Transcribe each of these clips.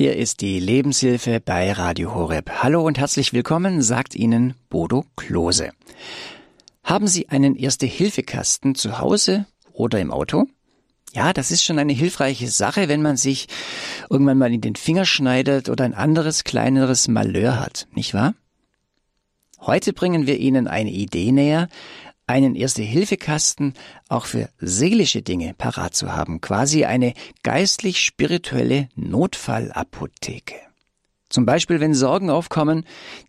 Hier ist die Lebenshilfe bei Radio Horeb. Hallo und herzlich willkommen, sagt Ihnen Bodo Klose. Haben Sie einen Erste-Hilfe-Kasten zu Hause oder im Auto? Ja, das ist schon eine hilfreiche Sache, wenn man sich irgendwann mal in den Finger schneidet oder ein anderes kleineres Malheur hat, nicht wahr? Heute bringen wir Ihnen eine Idee näher, einen Erste-Hilfe-Kasten auch für seelische Dinge parat zu haben, quasi eine geistlich-spirituelle Notfallapotheke. Zum Beispiel, wenn Sorgen aufkommen,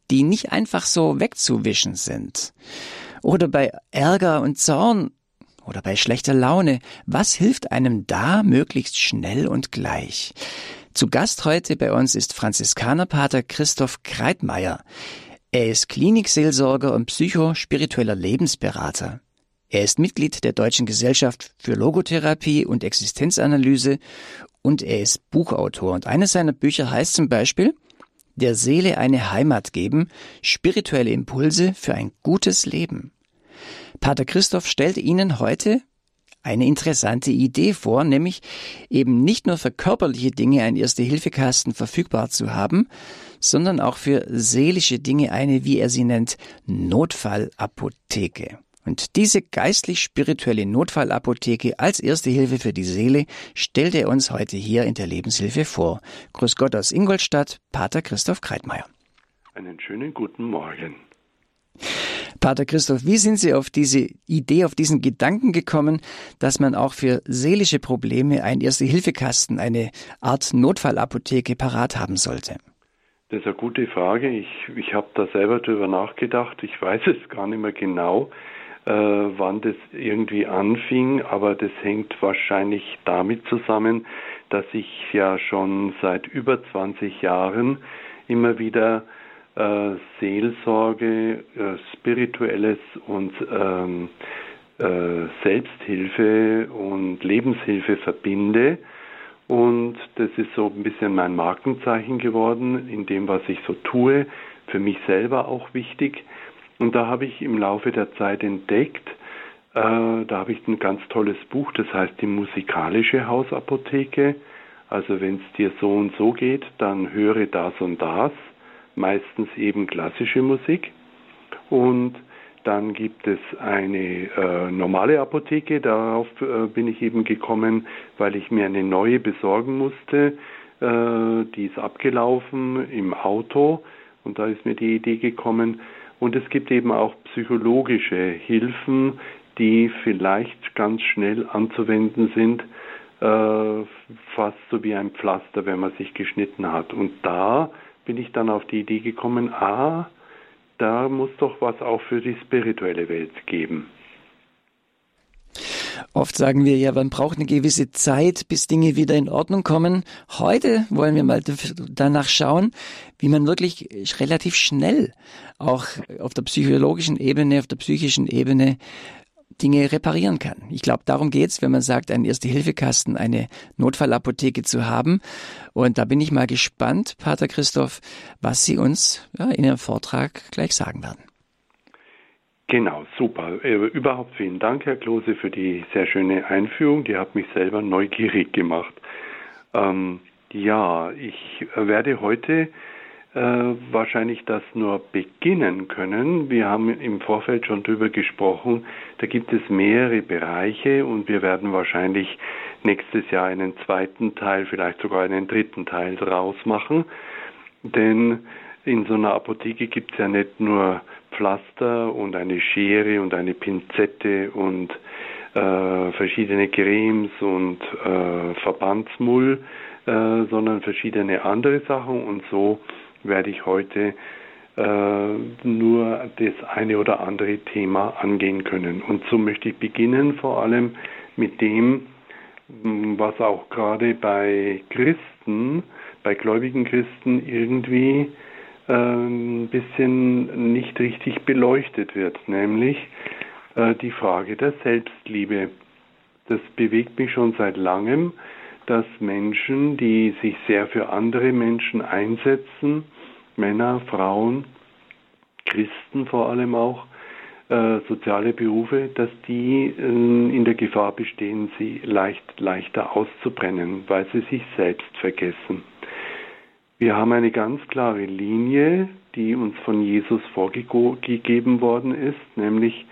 die nicht einfach so wegzuwischen sind. Oder bei Ärger und Zorn oder bei schlechter Laune. Was hilft einem da möglichst schnell und gleich? Zu Gast heute bei uns ist Franziskanerpater Christoph Kreitmeier. Er ist Klinikseelsorger und psychospiritueller Lebensberater. Er ist Mitglied der Deutschen Gesellschaft für Logotherapie und Existenzanalyse und er ist Buchautor. Und eines seiner Bücher heißt zum Beispiel Der Seele eine Heimat geben, spirituelle Impulse für ein gutes Leben. Pater Christoph stellt Ihnen heute eine interessante Idee vor, nämlich eben nicht nur für körperliche Dinge ein Erste-Hilfe-Kasten verfügbar zu haben, sondern auch für seelische Dinge eine, wie er sie nennt, Notfallapotheke. Und diese geistlich-spirituelle Notfallapotheke als erste Hilfe für die Seele stellt er uns heute hier in der Lebenshilfe vor. Grüß Gott aus Ingolstadt, Pater Christoph Kreitmeier. Einen schönen guten Morgen. Pater Christoph, wie sind Sie auf diese Idee, auf diesen Gedanken gekommen, dass man auch für seelische Probleme einen Erste-Hilfe-Kasten, eine Art Notfallapotheke parat haben sollte? Das ist eine gute Frage. Ich, ich habe da selber drüber nachgedacht. Ich weiß es gar nicht mehr genau, äh, wann das irgendwie anfing, aber das hängt wahrscheinlich damit zusammen, dass ich ja schon seit über 20 Jahren immer wieder äh, Seelsorge, äh, spirituelles und ähm, äh, Selbsthilfe und Lebenshilfe verbinde und das ist so ein bisschen mein Markenzeichen geworden, in dem, was ich so tue, für mich selber auch wichtig. Und da habe ich im Laufe der Zeit entdeckt, äh, da habe ich ein ganz tolles Buch, das heißt die musikalische Hausapotheke. Also wenn es dir so und so geht, dann höre das und das, meistens eben klassische Musik. Und dann gibt es eine äh, normale Apotheke. Darauf äh, bin ich eben gekommen, weil ich mir eine neue besorgen musste. Äh, die ist abgelaufen im Auto und da ist mir die Idee gekommen. Und es gibt eben auch psychologische Hilfen, die vielleicht ganz schnell anzuwenden sind, äh, fast so wie ein Pflaster, wenn man sich geschnitten hat. Und da bin ich dann auf die Idee gekommen, ah, da muss doch was auch für die spirituelle Welt geben. Oft sagen wir ja, man braucht eine gewisse Zeit, bis Dinge wieder in Ordnung kommen. Heute wollen wir mal danach schauen, wie man wirklich relativ schnell auch auf der psychologischen Ebene, auf der psychischen Ebene Dinge reparieren kann. Ich glaube, darum geht's, wenn man sagt, einen Erste-Hilfe-Kasten, eine Notfallapotheke zu haben. Und da bin ich mal gespannt, Pater Christoph, was Sie uns ja, in Ihrem Vortrag gleich sagen werden. Genau, super. Äh, überhaupt vielen Dank, Herr Klose, für die sehr schöne Einführung. Die hat mich selber neugierig gemacht. Ähm, ja, ich werde heute äh, wahrscheinlich das nur beginnen können. Wir haben im Vorfeld schon drüber gesprochen, da gibt es mehrere Bereiche und wir werden wahrscheinlich nächstes Jahr einen zweiten Teil, vielleicht sogar einen dritten Teil draus machen. Denn in so einer Apotheke gibt es ja nicht nur Pflaster und eine Schere und eine Pinzette und äh, verschiedene Cremes und äh, Verbandsmull, äh, sondern verschiedene andere Sachen und so werde ich heute äh, nur das eine oder andere Thema angehen können. Und so möchte ich beginnen vor allem mit dem, was auch gerade bei Christen, bei gläubigen Christen irgendwie äh, ein bisschen nicht richtig beleuchtet wird, nämlich äh, die Frage der Selbstliebe. Das bewegt mich schon seit langem dass Menschen, die sich sehr für andere Menschen einsetzen, Männer, Frauen, Christen vor allem auch, äh, soziale Berufe, dass die äh, in der Gefahr bestehen, sie leicht leichter auszubrennen, weil sie sich selbst vergessen. Wir haben eine ganz klare Linie, die uns von Jesus vorgegeben worden ist, nämlich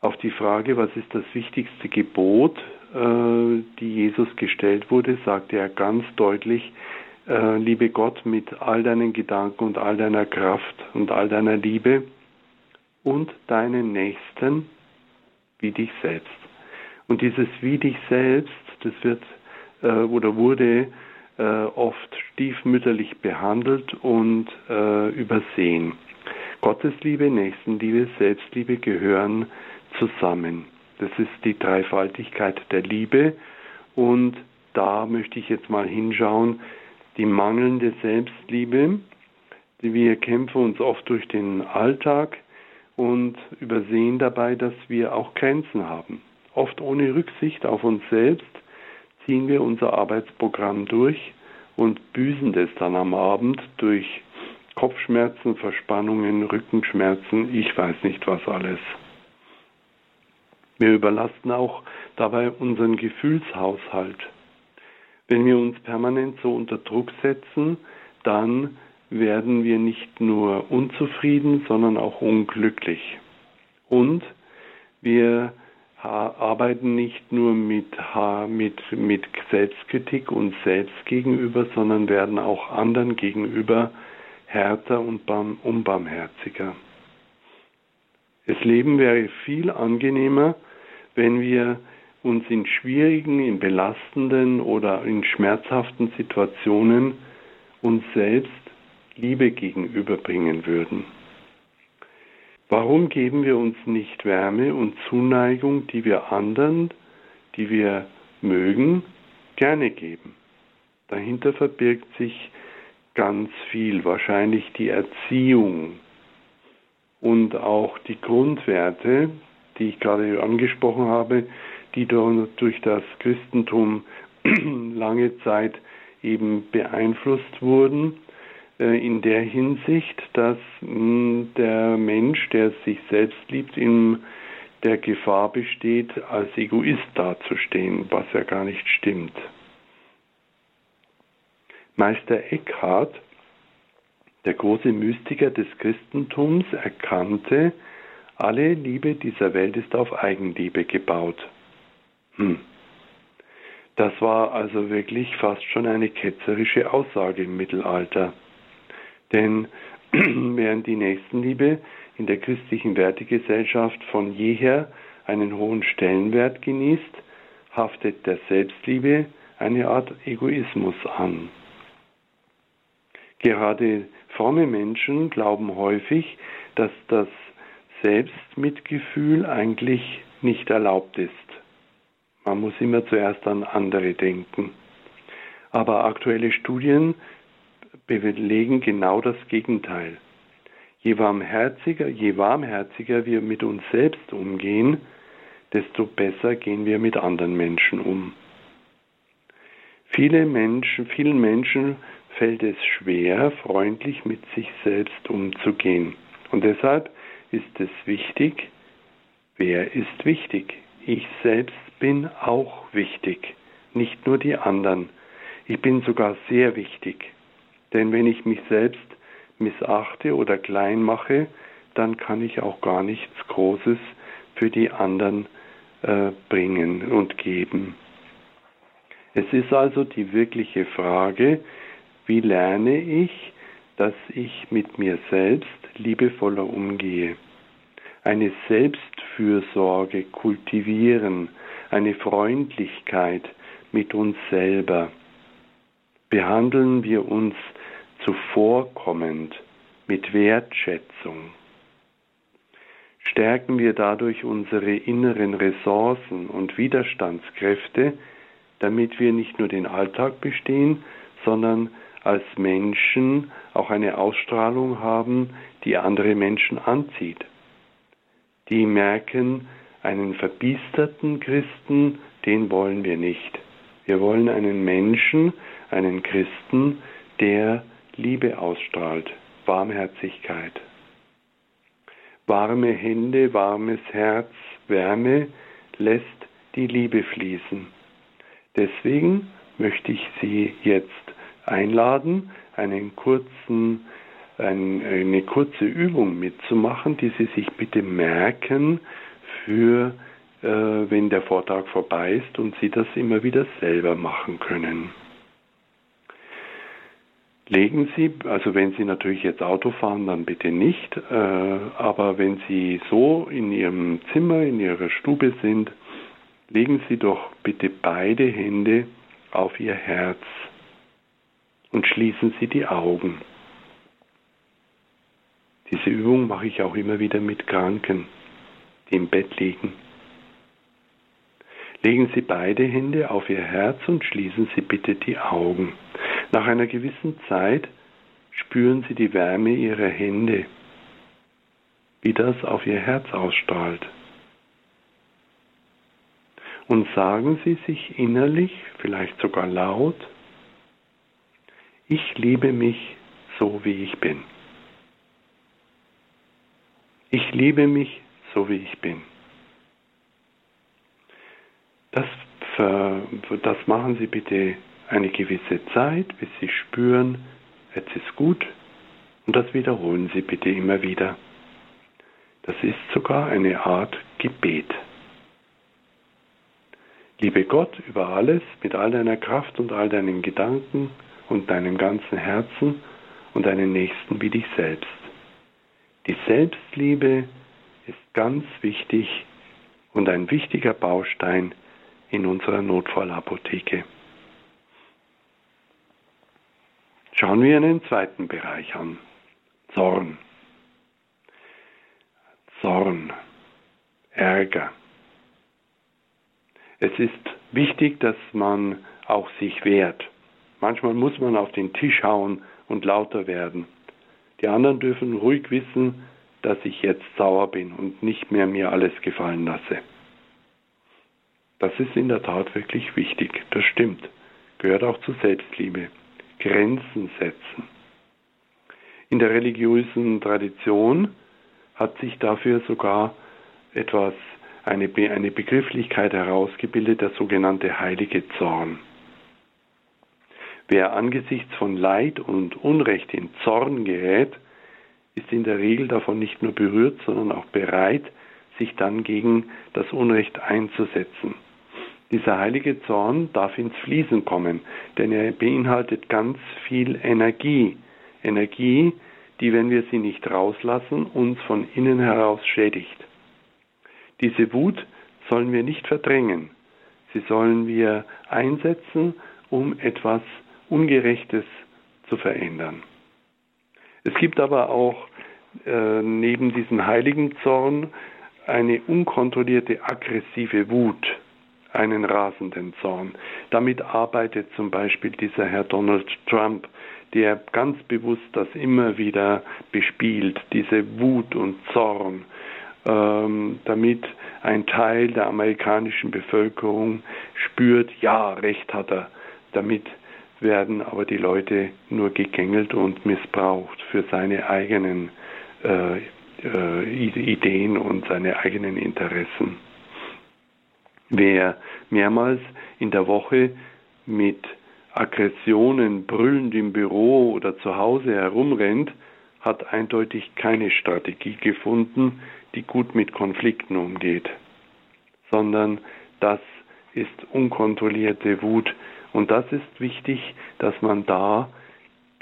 auf die Frage, was ist das wichtigste Gebot, die Jesus gestellt wurde, sagte er ganz deutlich, äh, liebe Gott mit all deinen Gedanken und all deiner Kraft und all deiner Liebe und deinen Nächsten wie dich selbst. Und dieses wie dich selbst, das wird äh, oder wurde äh, oft stiefmütterlich behandelt und äh, übersehen. Gottesliebe, Nächstenliebe, Selbstliebe gehören zusammen. Das ist die Dreifaltigkeit der Liebe und da möchte ich jetzt mal hinschauen, die mangelnde Selbstliebe. Wir kämpfen uns oft durch den Alltag und übersehen dabei, dass wir auch Grenzen haben. Oft ohne Rücksicht auf uns selbst ziehen wir unser Arbeitsprogramm durch und büßen das dann am Abend durch Kopfschmerzen, Verspannungen, Rückenschmerzen, ich weiß nicht was alles. Wir überlasten auch dabei unseren Gefühlshaushalt. Wenn wir uns permanent so unter Druck setzen, dann werden wir nicht nur unzufrieden, sondern auch unglücklich. Und wir arbeiten nicht nur mit, mit, mit Selbstkritik uns selbst gegenüber, sondern werden auch anderen gegenüber härter und unbarmherziger. Das Leben wäre viel angenehmer, wenn wir uns in schwierigen, in belastenden oder in schmerzhaften Situationen uns selbst Liebe gegenüberbringen würden. Warum geben wir uns nicht Wärme und Zuneigung, die wir anderen, die wir mögen, gerne geben? Dahinter verbirgt sich ganz viel, wahrscheinlich die Erziehung und auch die Grundwerte, die ich gerade angesprochen habe, die durch das Christentum lange Zeit eben beeinflusst wurden, äh, in der Hinsicht, dass hm, der Mensch, der sich selbst liebt, in der Gefahr besteht, als Egoist dazustehen, was ja gar nicht stimmt. Meister Eckhart, der große Mystiker des Christentums, erkannte, alle Liebe dieser Welt ist auf Eigenliebe gebaut. Hm. Das war also wirklich fast schon eine ketzerische Aussage im Mittelalter. Denn während die Nächstenliebe in der christlichen Wertegesellschaft von jeher einen hohen Stellenwert genießt, haftet der Selbstliebe eine Art Egoismus an. Gerade fromme Menschen glauben häufig, dass das Selbstmitgefühl eigentlich nicht erlaubt ist. Man muss immer zuerst an andere denken. Aber aktuelle Studien belegen genau das Gegenteil. Je warmherziger, je warmherziger wir mit uns selbst umgehen, desto besser gehen wir mit anderen Menschen um. Viele Menschen, vielen Menschen fällt es schwer, freundlich mit sich selbst umzugehen. Und deshalb ist es wichtig, wer ist wichtig? Ich selbst bin auch wichtig, nicht nur die anderen. Ich bin sogar sehr wichtig. Denn wenn ich mich selbst missachte oder klein mache, dann kann ich auch gar nichts Großes für die anderen äh, bringen und geben. Es ist also die wirkliche Frage, wie lerne ich, dass ich mit mir selbst liebevoller umgehe. Eine Selbstfürsorge kultivieren, eine Freundlichkeit mit uns selber. Behandeln wir uns zuvorkommend mit Wertschätzung. Stärken wir dadurch unsere inneren Ressourcen und Widerstandskräfte, damit wir nicht nur den Alltag bestehen, sondern als Menschen auch eine Ausstrahlung haben, die andere Menschen anzieht. Die merken, einen verbiesterten Christen, den wollen wir nicht. Wir wollen einen Menschen, einen Christen, der Liebe ausstrahlt, Warmherzigkeit. Warme Hände, warmes Herz, Wärme lässt die Liebe fließen. Deswegen möchte ich Sie jetzt einladen, einen kurzen, ein, eine kurze Übung mitzumachen, die Sie sich bitte merken für, äh, wenn der Vortrag vorbei ist und Sie das immer wieder selber machen können. Legen Sie, also wenn Sie natürlich jetzt Auto fahren, dann bitte nicht, äh, aber wenn Sie so in Ihrem Zimmer, in Ihrer Stube sind, legen Sie doch bitte beide Hände auf Ihr Herz und schließen Sie die Augen. Diese Übung mache ich auch immer wieder mit Kranken, die im Bett liegen. Legen Sie beide Hände auf Ihr Herz und schließen Sie bitte die Augen. Nach einer gewissen Zeit spüren Sie die Wärme Ihrer Hände, wie das auf Ihr Herz ausstrahlt. Und sagen Sie sich innerlich, vielleicht sogar laut, ich liebe mich so, wie ich bin. Ich liebe mich so, wie ich bin. Das, das machen Sie bitte eine gewisse Zeit, bis Sie spüren, jetzt ist gut. Und das wiederholen Sie bitte immer wieder. Das ist sogar eine Art Gebet. Liebe Gott über alles, mit all deiner Kraft und all deinen Gedanken und deinem ganzen Herzen und deinen Nächsten wie dich selbst. Die Selbstliebe ist ganz wichtig und ein wichtiger Baustein in unserer Notfallapotheke. Schauen wir einen zweiten Bereich an. Zorn. Zorn. Ärger. Es ist wichtig, dass man auch sich wehrt. Manchmal muss man auf den Tisch hauen und lauter werden. Die anderen dürfen ruhig wissen, dass ich jetzt sauer bin und nicht mehr mir alles gefallen lasse. Das ist in der Tat wirklich wichtig, das stimmt. Gehört auch zur Selbstliebe. Grenzen setzen. In der religiösen Tradition hat sich dafür sogar etwas, eine, eine Begrifflichkeit herausgebildet, der sogenannte heilige Zorn. Wer angesichts von Leid und Unrecht in Zorn gerät, ist in der Regel davon nicht nur berührt, sondern auch bereit, sich dann gegen das Unrecht einzusetzen. Dieser heilige Zorn darf ins Fließen kommen, denn er beinhaltet ganz viel Energie. Energie, die, wenn wir sie nicht rauslassen, uns von innen heraus schädigt. Diese Wut sollen wir nicht verdrängen. Sie sollen wir einsetzen, um etwas Ungerechtes zu verändern. Es gibt aber auch äh, neben diesem heiligen Zorn eine unkontrollierte aggressive Wut einen rasenden Zorn. Damit arbeitet zum Beispiel dieser Herr Donald Trump, der ganz bewusst das immer wieder bespielt, diese Wut und Zorn, ähm, damit ein Teil der amerikanischen Bevölkerung spürt, ja, recht hat er. Damit werden aber die Leute nur gegängelt und missbraucht für seine eigenen äh, äh, Ideen und seine eigenen Interessen. Wer mehrmals in der Woche mit Aggressionen brüllend im Büro oder zu Hause herumrennt, hat eindeutig keine Strategie gefunden, die gut mit Konflikten umgeht, sondern das ist unkontrollierte Wut. Und das ist wichtig, dass man da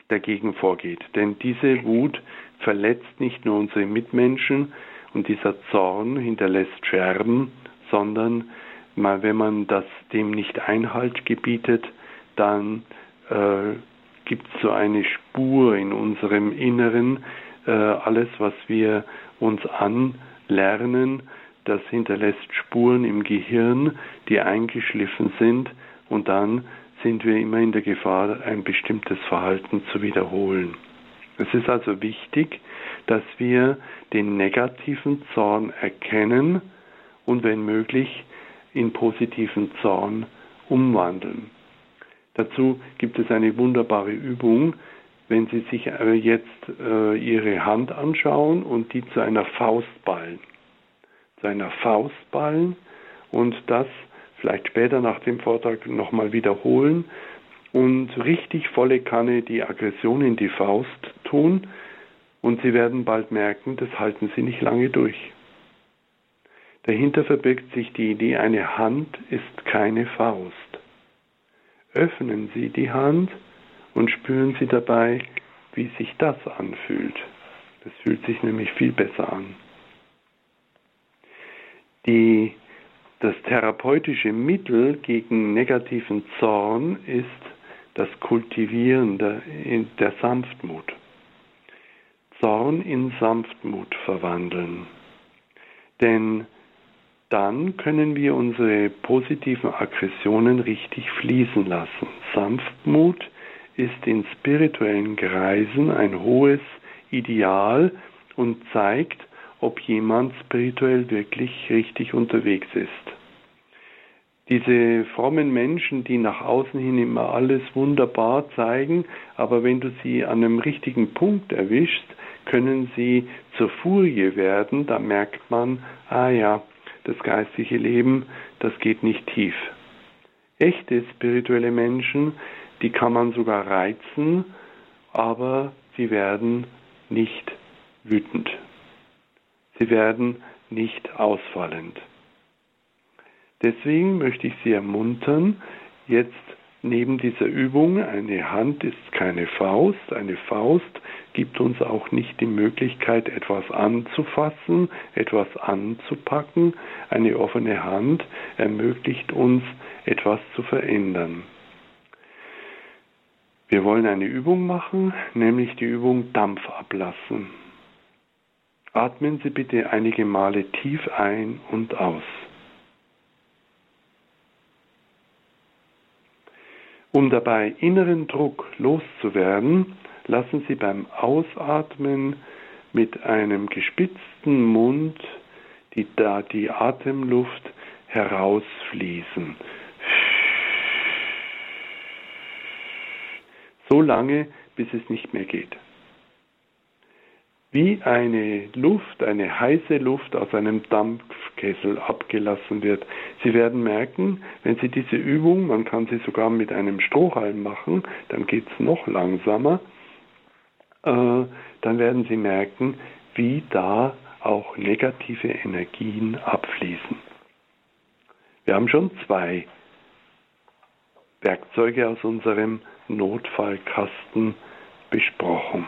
dagegen vorgeht. Denn diese Wut verletzt nicht nur unsere Mitmenschen und dieser Zorn hinterlässt Scherben, sondern mal wenn man das dem nicht Einhalt gebietet, dann äh, gibt es so eine Spur in unserem Inneren. Äh, alles, was wir uns anlernen, das hinterlässt Spuren im Gehirn, die eingeschliffen sind und dann sind wir immer in der Gefahr, ein bestimmtes Verhalten zu wiederholen. Es ist also wichtig, dass wir den negativen Zorn erkennen und wenn möglich in positiven Zorn umwandeln. Dazu gibt es eine wunderbare Übung, wenn Sie sich äh, jetzt äh, Ihre Hand anschauen und die zu einer Faust ballen. Zu einer Faust ballen und das vielleicht später nach dem Vortrag nochmal wiederholen und richtig volle Kanne die Aggression in die Faust tun und Sie werden bald merken, das halten Sie nicht lange durch. Dahinter verbirgt sich die Idee, eine Hand ist keine Faust. Öffnen Sie die Hand und spüren Sie dabei, wie sich das anfühlt. Das fühlt sich nämlich viel besser an. Die, das therapeutische Mittel gegen negativen Zorn ist das Kultivieren der, der Sanftmut. Zorn in Sanftmut verwandeln. Denn dann können wir unsere positiven Aggressionen richtig fließen lassen. Sanftmut ist in spirituellen Kreisen ein hohes Ideal und zeigt, ob jemand spirituell wirklich richtig unterwegs ist. Diese frommen Menschen, die nach außen hin immer alles wunderbar zeigen, aber wenn du sie an einem richtigen Punkt erwischst, können sie zur Furie werden, da merkt man, ah ja, das geistige Leben, das geht nicht tief. Echte spirituelle Menschen, die kann man sogar reizen, aber sie werden nicht wütend. Sie werden nicht ausfallend. Deswegen möchte ich Sie ermuntern, jetzt neben dieser Übung, eine Hand ist keine Faust, eine Faust gibt uns auch nicht die Möglichkeit, etwas anzufassen, etwas anzupacken. Eine offene Hand ermöglicht uns, etwas zu verändern. Wir wollen eine Übung machen, nämlich die Übung Dampf ablassen. Atmen Sie bitte einige Male tief ein und aus. Um dabei inneren Druck loszuwerden, lassen Sie beim Ausatmen mit einem gespitzten Mund die, die Atemluft herausfließen. So lange, bis es nicht mehr geht wie eine Luft, eine heiße Luft aus einem Dampfkessel abgelassen wird. Sie werden merken, wenn Sie diese Übung, man kann sie sogar mit einem Strohhalm machen, dann geht es noch langsamer, äh, dann werden Sie merken, wie da auch negative Energien abfließen. Wir haben schon zwei Werkzeuge aus unserem Notfallkasten besprochen.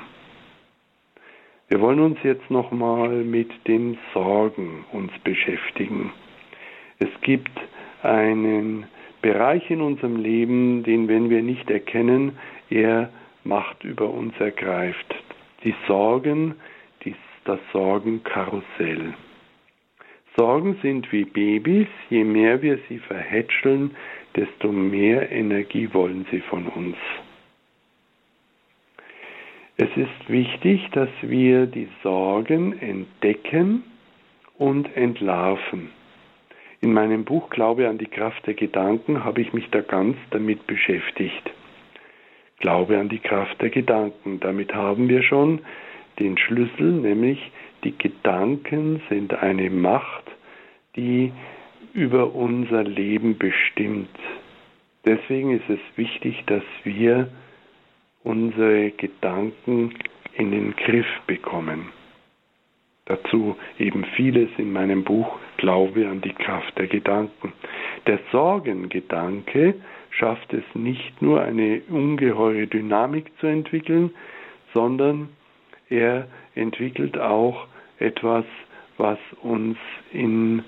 Wir wollen uns jetzt nochmal mit den Sorgen uns beschäftigen. Es gibt einen Bereich in unserem Leben, den, wenn wir nicht erkennen, er Macht über uns ergreift. Die Sorgen, die, das Sorgenkarussell. Sorgen sind wie Babys, je mehr wir sie verhätscheln, desto mehr Energie wollen sie von uns. Es ist wichtig, dass wir die Sorgen entdecken und entlarven. In meinem Buch Glaube an die Kraft der Gedanken habe ich mich da ganz damit beschäftigt. Glaube an die Kraft der Gedanken. Damit haben wir schon den Schlüssel, nämlich die Gedanken sind eine Macht, die über unser Leben bestimmt. Deswegen ist es wichtig, dass wir unsere Gedanken in den Griff bekommen. Dazu eben vieles in meinem Buch Glaube an die Kraft der Gedanken. Der Sorgengedanke schafft es nicht nur eine ungeheure Dynamik zu entwickeln, sondern er entwickelt auch etwas, was uns in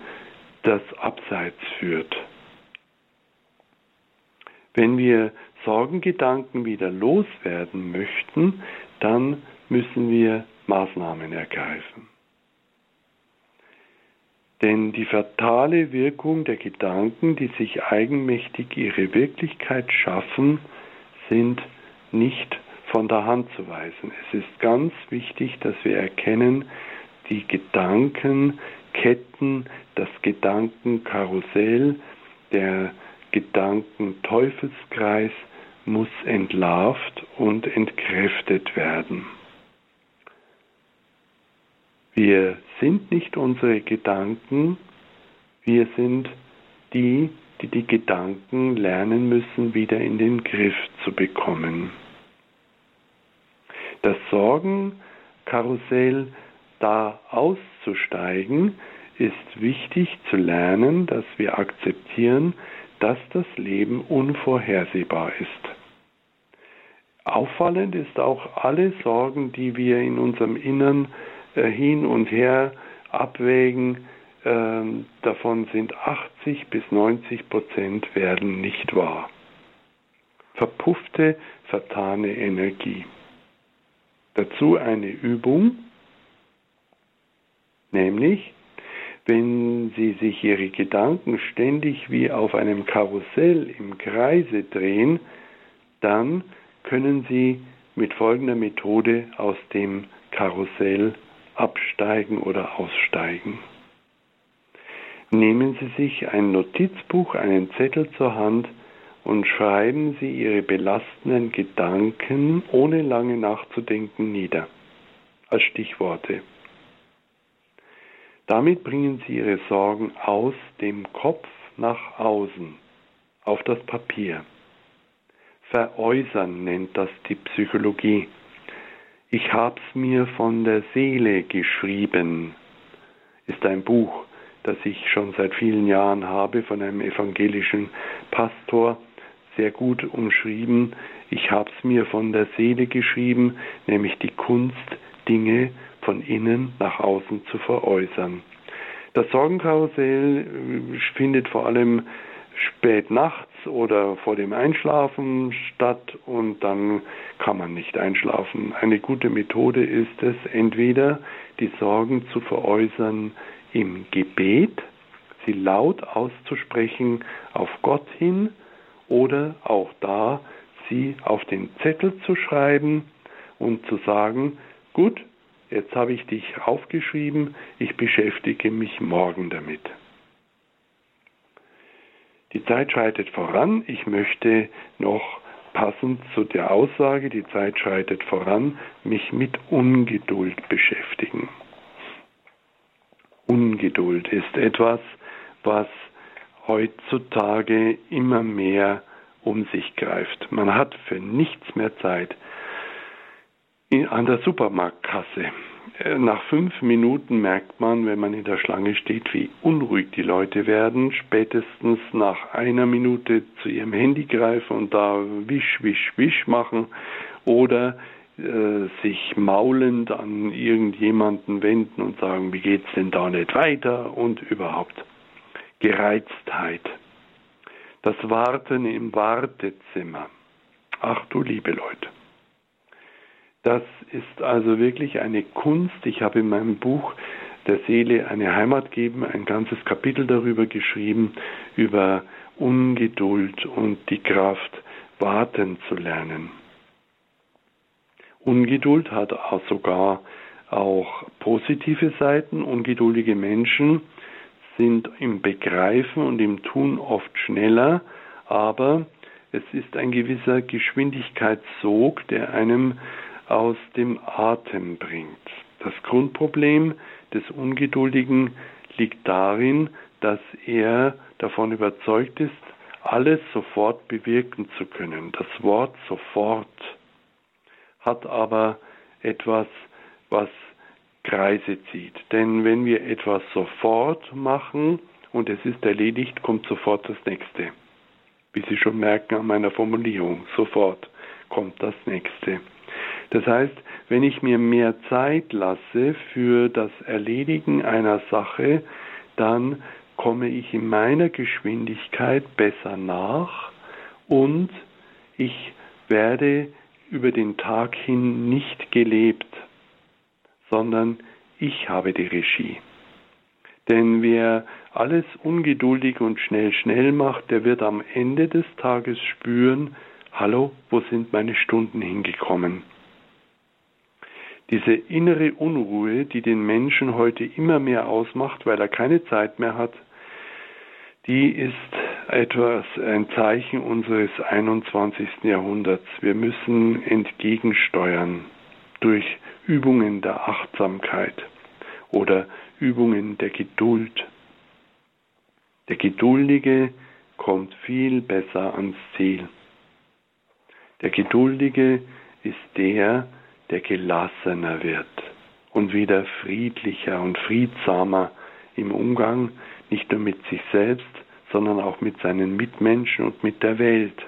das Abseits führt. Wenn wir Sorgengedanken wieder loswerden möchten, dann müssen wir Maßnahmen ergreifen. Denn die fatale Wirkung der Gedanken, die sich eigenmächtig ihre Wirklichkeit schaffen, sind nicht von der Hand zu weisen. Es ist ganz wichtig, dass wir erkennen, die Gedankenketten, das Gedankenkarussell, der Gedankenteufelskreis muss entlarvt und entkräftet werden. Wir sind nicht unsere Gedanken, wir sind die, die die Gedanken lernen müssen, wieder in den Griff zu bekommen. Das Sorgenkarussell da auszusteigen, ist wichtig zu lernen, dass wir akzeptieren, dass das Leben unvorhersehbar ist. Auffallend ist auch alle Sorgen, die wir in unserem Innern äh, hin und her abwägen, äh, davon sind 80 bis 90 Prozent werden nicht wahr. Verpuffte, vertane Energie. Dazu eine Übung, nämlich wenn Sie sich Ihre Gedanken ständig wie auf einem Karussell im Kreise drehen, dann können Sie mit folgender Methode aus dem Karussell absteigen oder aussteigen. Nehmen Sie sich ein Notizbuch, einen Zettel zur Hand und schreiben Sie Ihre belastenden Gedanken ohne lange nachzudenken nieder als Stichworte. Damit bringen Sie Ihre Sorgen aus dem Kopf nach außen, auf das Papier. Veräußern nennt das die Psychologie. Ich hab's mir von der Seele geschrieben, ist ein Buch, das ich schon seit vielen Jahren habe von einem evangelischen Pastor, sehr gut umschrieben. Ich hab's mir von der Seele geschrieben, nämlich die Kunst, Dinge von innen nach außen zu veräußern. Das Sorgenkarussell äh, findet vor allem spät nachts oder vor dem Einschlafen statt und dann kann man nicht einschlafen. Eine gute Methode ist es, entweder die Sorgen zu veräußern im Gebet, sie laut auszusprechen auf Gott hin oder auch da sie auf den Zettel zu schreiben und zu sagen, gut, jetzt habe ich dich aufgeschrieben, ich beschäftige mich morgen damit. Die Zeit schreitet voran. Ich möchte noch passend zu der Aussage, die Zeit schreitet voran, mich mit Ungeduld beschäftigen. Ungeduld ist etwas, was heutzutage immer mehr um sich greift. Man hat für nichts mehr Zeit. An der Supermarktkasse nach fünf Minuten merkt man, wenn man in der Schlange steht, wie unruhig die Leute werden. Spätestens nach einer Minute zu ihrem Handy greifen und da wisch, wisch, wisch machen oder äh, sich maulend an irgendjemanden wenden und sagen, wie geht's denn da nicht weiter und überhaupt Gereiztheit. Das Warten im Wartezimmer. Ach du liebe Leute. Das ist also wirklich eine Kunst. Ich habe in meinem Buch der Seele eine Heimat geben, ein ganzes Kapitel darüber geschrieben, über Ungeduld und die Kraft, warten zu lernen. Ungeduld hat auch sogar auch positive Seiten. Ungeduldige Menschen sind im Begreifen und im Tun oft schneller, aber es ist ein gewisser Geschwindigkeitssog, der einem aus dem Atem bringt. Das Grundproblem des Ungeduldigen liegt darin, dass er davon überzeugt ist, alles sofort bewirken zu können. Das Wort sofort hat aber etwas, was Kreise zieht. Denn wenn wir etwas sofort machen und es ist erledigt, kommt sofort das nächste. Wie Sie schon merken an meiner Formulierung, sofort kommt das nächste. Das heißt, wenn ich mir mehr Zeit lasse für das Erledigen einer Sache, dann komme ich in meiner Geschwindigkeit besser nach und ich werde über den Tag hin nicht gelebt, sondern ich habe die Regie. Denn wer alles ungeduldig und schnell schnell macht, der wird am Ende des Tages spüren, hallo, wo sind meine Stunden hingekommen? Diese innere Unruhe, die den Menschen heute immer mehr ausmacht, weil er keine Zeit mehr hat, die ist etwas ein Zeichen unseres 21. Jahrhunderts. Wir müssen entgegensteuern durch Übungen der Achtsamkeit oder Übungen der Geduld. Der Geduldige kommt viel besser ans Ziel. Der Geduldige ist der, der gelassener wird und wieder friedlicher und friedsamer im Umgang, nicht nur mit sich selbst, sondern auch mit seinen Mitmenschen und mit der Welt.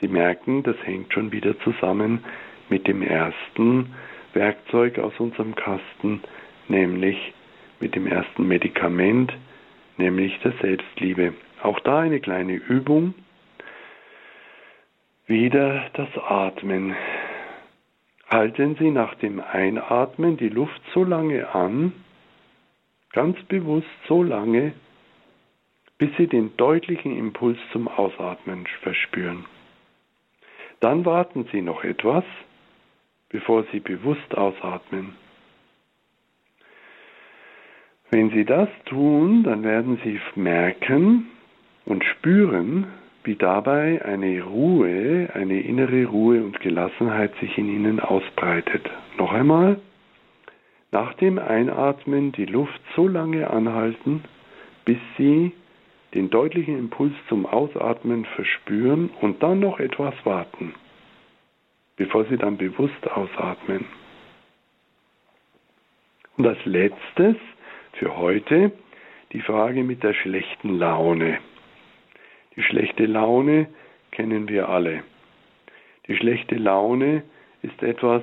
Sie merken, das hängt schon wieder zusammen mit dem ersten Werkzeug aus unserem Kasten, nämlich mit dem ersten Medikament, nämlich der Selbstliebe. Auch da eine kleine Übung. Wieder das Atmen. Halten Sie nach dem Einatmen die Luft so lange an, ganz bewusst so lange, bis Sie den deutlichen Impuls zum Ausatmen verspüren. Dann warten Sie noch etwas, bevor Sie bewusst ausatmen. Wenn Sie das tun, dann werden Sie merken und spüren, wie dabei eine Ruhe, eine innere Ruhe und Gelassenheit sich in Ihnen ausbreitet. Noch einmal, nach dem Einatmen die Luft so lange anhalten, bis Sie den deutlichen Impuls zum Ausatmen verspüren und dann noch etwas warten, bevor Sie dann bewusst ausatmen. Und als letztes für heute die Frage mit der schlechten Laune. Die schlechte Laune kennen wir alle. Die schlechte Laune ist etwas,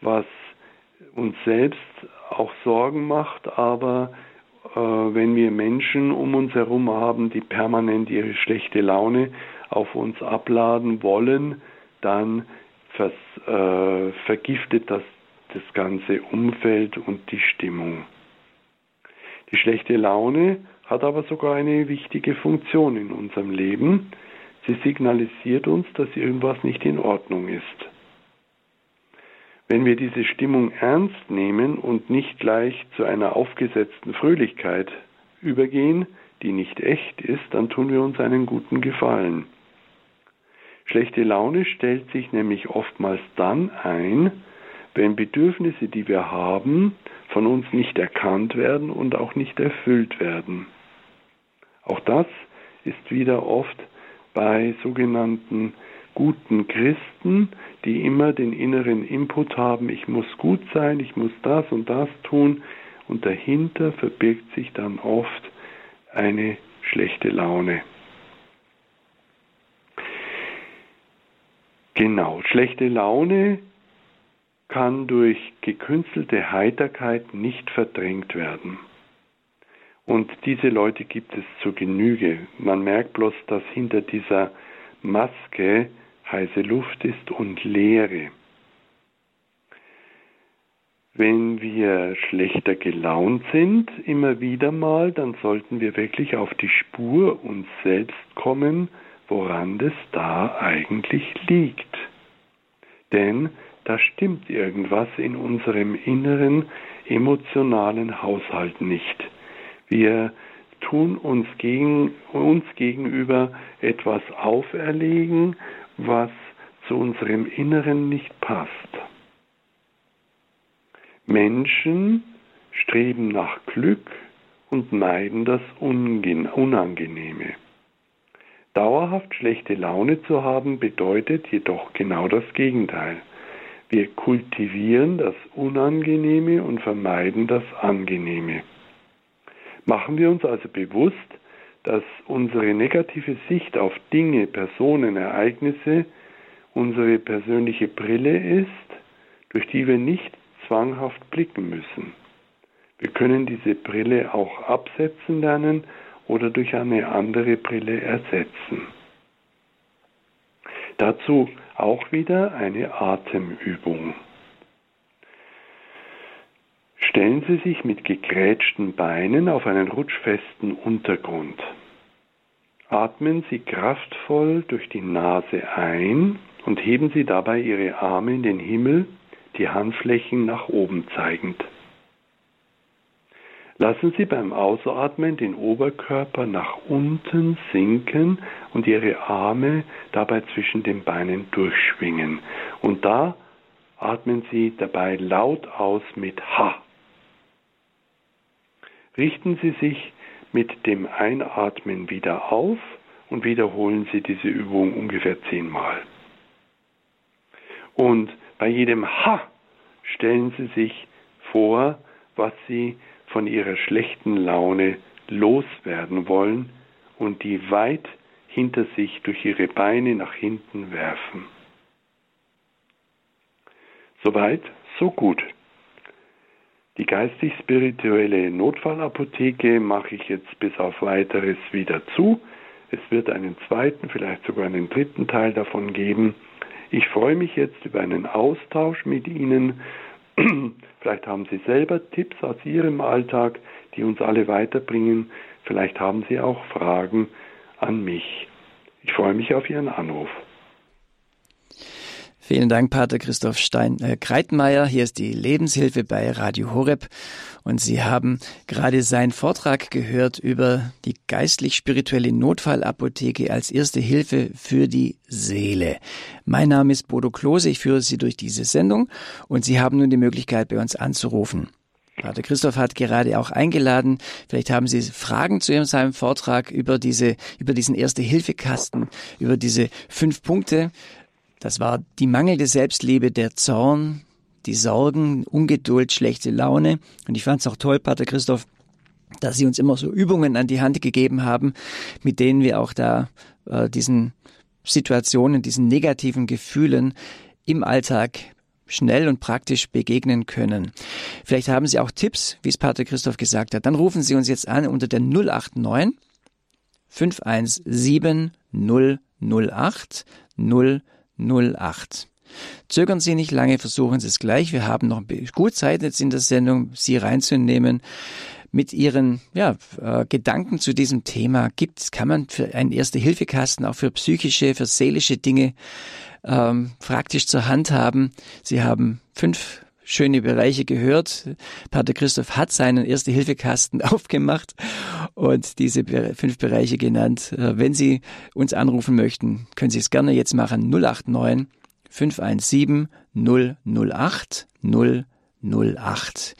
was uns selbst auch Sorgen macht, aber äh, wenn wir Menschen um uns herum haben, die permanent ihre schlechte Laune auf uns abladen wollen, dann vers, äh, vergiftet das das ganze Umfeld und die Stimmung. Die schlechte Laune hat aber sogar eine wichtige Funktion in unserem Leben. Sie signalisiert uns, dass irgendwas nicht in Ordnung ist. Wenn wir diese Stimmung ernst nehmen und nicht gleich zu einer aufgesetzten Fröhlichkeit übergehen, die nicht echt ist, dann tun wir uns einen guten Gefallen. Schlechte Laune stellt sich nämlich oftmals dann ein, wenn Bedürfnisse, die wir haben, von uns nicht erkannt werden und auch nicht erfüllt werden. Auch das ist wieder oft bei sogenannten guten Christen, die immer den inneren Input haben, ich muss gut sein, ich muss das und das tun, und dahinter verbirgt sich dann oft eine schlechte Laune. Genau, schlechte Laune kann durch gekünstelte Heiterkeit nicht verdrängt werden. Und diese Leute gibt es zur Genüge. Man merkt bloß, dass hinter dieser Maske heiße Luft ist und Leere. Wenn wir schlechter gelaunt sind, immer wieder mal, dann sollten wir wirklich auf die Spur uns selbst kommen, woran es da eigentlich liegt. Denn da stimmt irgendwas in unserem inneren emotionalen Haushalt nicht. Wir tun uns, gegen, uns gegenüber etwas auferlegen, was zu unserem Inneren nicht passt. Menschen streben nach Glück und meiden das Unangenehme. Dauerhaft schlechte Laune zu haben bedeutet jedoch genau das Gegenteil. Wir kultivieren das Unangenehme und vermeiden das Angenehme. Machen wir uns also bewusst, dass unsere negative Sicht auf Dinge, Personen, Ereignisse unsere persönliche Brille ist, durch die wir nicht zwanghaft blicken müssen. Wir können diese Brille auch absetzen lernen oder durch eine andere Brille ersetzen. Dazu auch wieder eine Atemübung. Stellen Sie sich mit gegrätschten Beinen auf einen rutschfesten Untergrund. Atmen Sie kraftvoll durch die Nase ein und heben Sie dabei Ihre Arme in den Himmel, die Handflächen nach oben zeigend. Lassen Sie beim Ausatmen den Oberkörper nach unten sinken und Ihre Arme dabei zwischen den Beinen durchschwingen. Und da atmen Sie dabei laut aus mit H. Richten Sie sich mit dem Einatmen wieder auf und wiederholen Sie diese Übung ungefähr zehnmal. Und bei jedem Ha stellen Sie sich vor, was Sie von Ihrer schlechten Laune loswerden wollen und die weit hinter sich durch Ihre Beine nach hinten werfen. Soweit, so gut. Die geistig-spirituelle Notfallapotheke mache ich jetzt bis auf weiteres wieder zu. Es wird einen zweiten, vielleicht sogar einen dritten Teil davon geben. Ich freue mich jetzt über einen Austausch mit Ihnen. Vielleicht haben Sie selber Tipps aus Ihrem Alltag, die uns alle weiterbringen. Vielleicht haben Sie auch Fragen an mich. Ich freue mich auf Ihren Anruf. Vielen Dank, Pater Christoph Stein äh, Kreitmeier. Hier ist die Lebenshilfe bei Radio Horeb und Sie haben gerade seinen Vortrag gehört über die geistlich-spirituelle Notfallapotheke als erste Hilfe für die Seele. Mein Name ist Bodo Klose. Ich führe Sie durch diese Sendung und Sie haben nun die Möglichkeit, bei uns anzurufen. Pater Christoph hat gerade auch eingeladen. Vielleicht haben Sie Fragen zu seinem Vortrag über diese, über diesen Erste-Hilfe-Kasten, über diese fünf Punkte. Das war die mangelnde Selbstliebe, der Zorn, die Sorgen, Ungeduld, schlechte Laune. Und ich fand es auch toll, Pater Christoph, dass Sie uns immer so Übungen an die Hand gegeben haben, mit denen wir auch da äh, diesen Situationen, diesen negativen Gefühlen im Alltag schnell und praktisch begegnen können. Vielleicht haben Sie auch Tipps, wie es Pater Christoph gesagt hat. Dann rufen Sie uns jetzt an unter der 089 517 008 008 08. Zögern Sie nicht lange, versuchen Sie es gleich. Wir haben noch gut Zeit jetzt in der Sendung, Sie reinzunehmen. Mit Ihren ja, äh, Gedanken zu diesem Thema gibt kann man für einen Erste-Hilfe-Kasten auch für psychische, für seelische Dinge ähm, praktisch zur Hand haben. Sie haben fünf schöne Bereiche gehört. Pater Christoph hat seinen Erste-Hilfe-Kasten aufgemacht und diese fünf Bereiche genannt. Äh, wenn Sie uns anrufen möchten, können Sie es gerne jetzt machen. 089 517 008 008.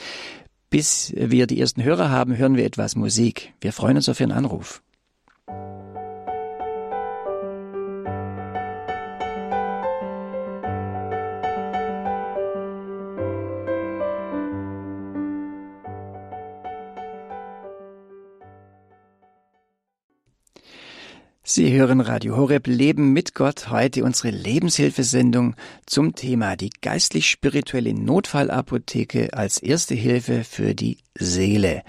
Bis wir die ersten Hörer haben, hören wir etwas Musik. Wir freuen uns auf Ihren Anruf. Sie hören Radio Horeb Leben mit Gott. Heute unsere Lebenshilfesendung zum Thema die geistlich-spirituelle Notfallapotheke als erste Hilfe für die Seele.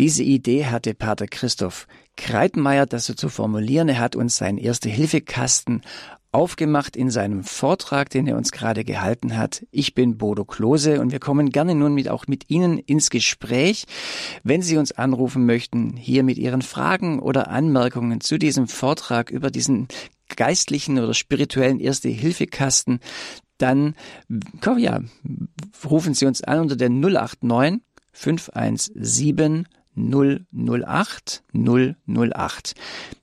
Diese Idee hatte Pater Christoph Kreitenmeier, das so zu formulieren. Er hat uns seinen Erste-Hilfe-Kasten aufgemacht in seinem Vortrag, den er uns gerade gehalten hat. Ich bin Bodo Klose und wir kommen gerne nun mit, auch mit Ihnen ins Gespräch. Wenn Sie uns anrufen möchten, hier mit Ihren Fragen oder Anmerkungen zu diesem Vortrag über diesen geistlichen oder spirituellen Erste-Hilfe-Kasten, dann komm, ja, rufen Sie uns an unter der 089 517 008 008.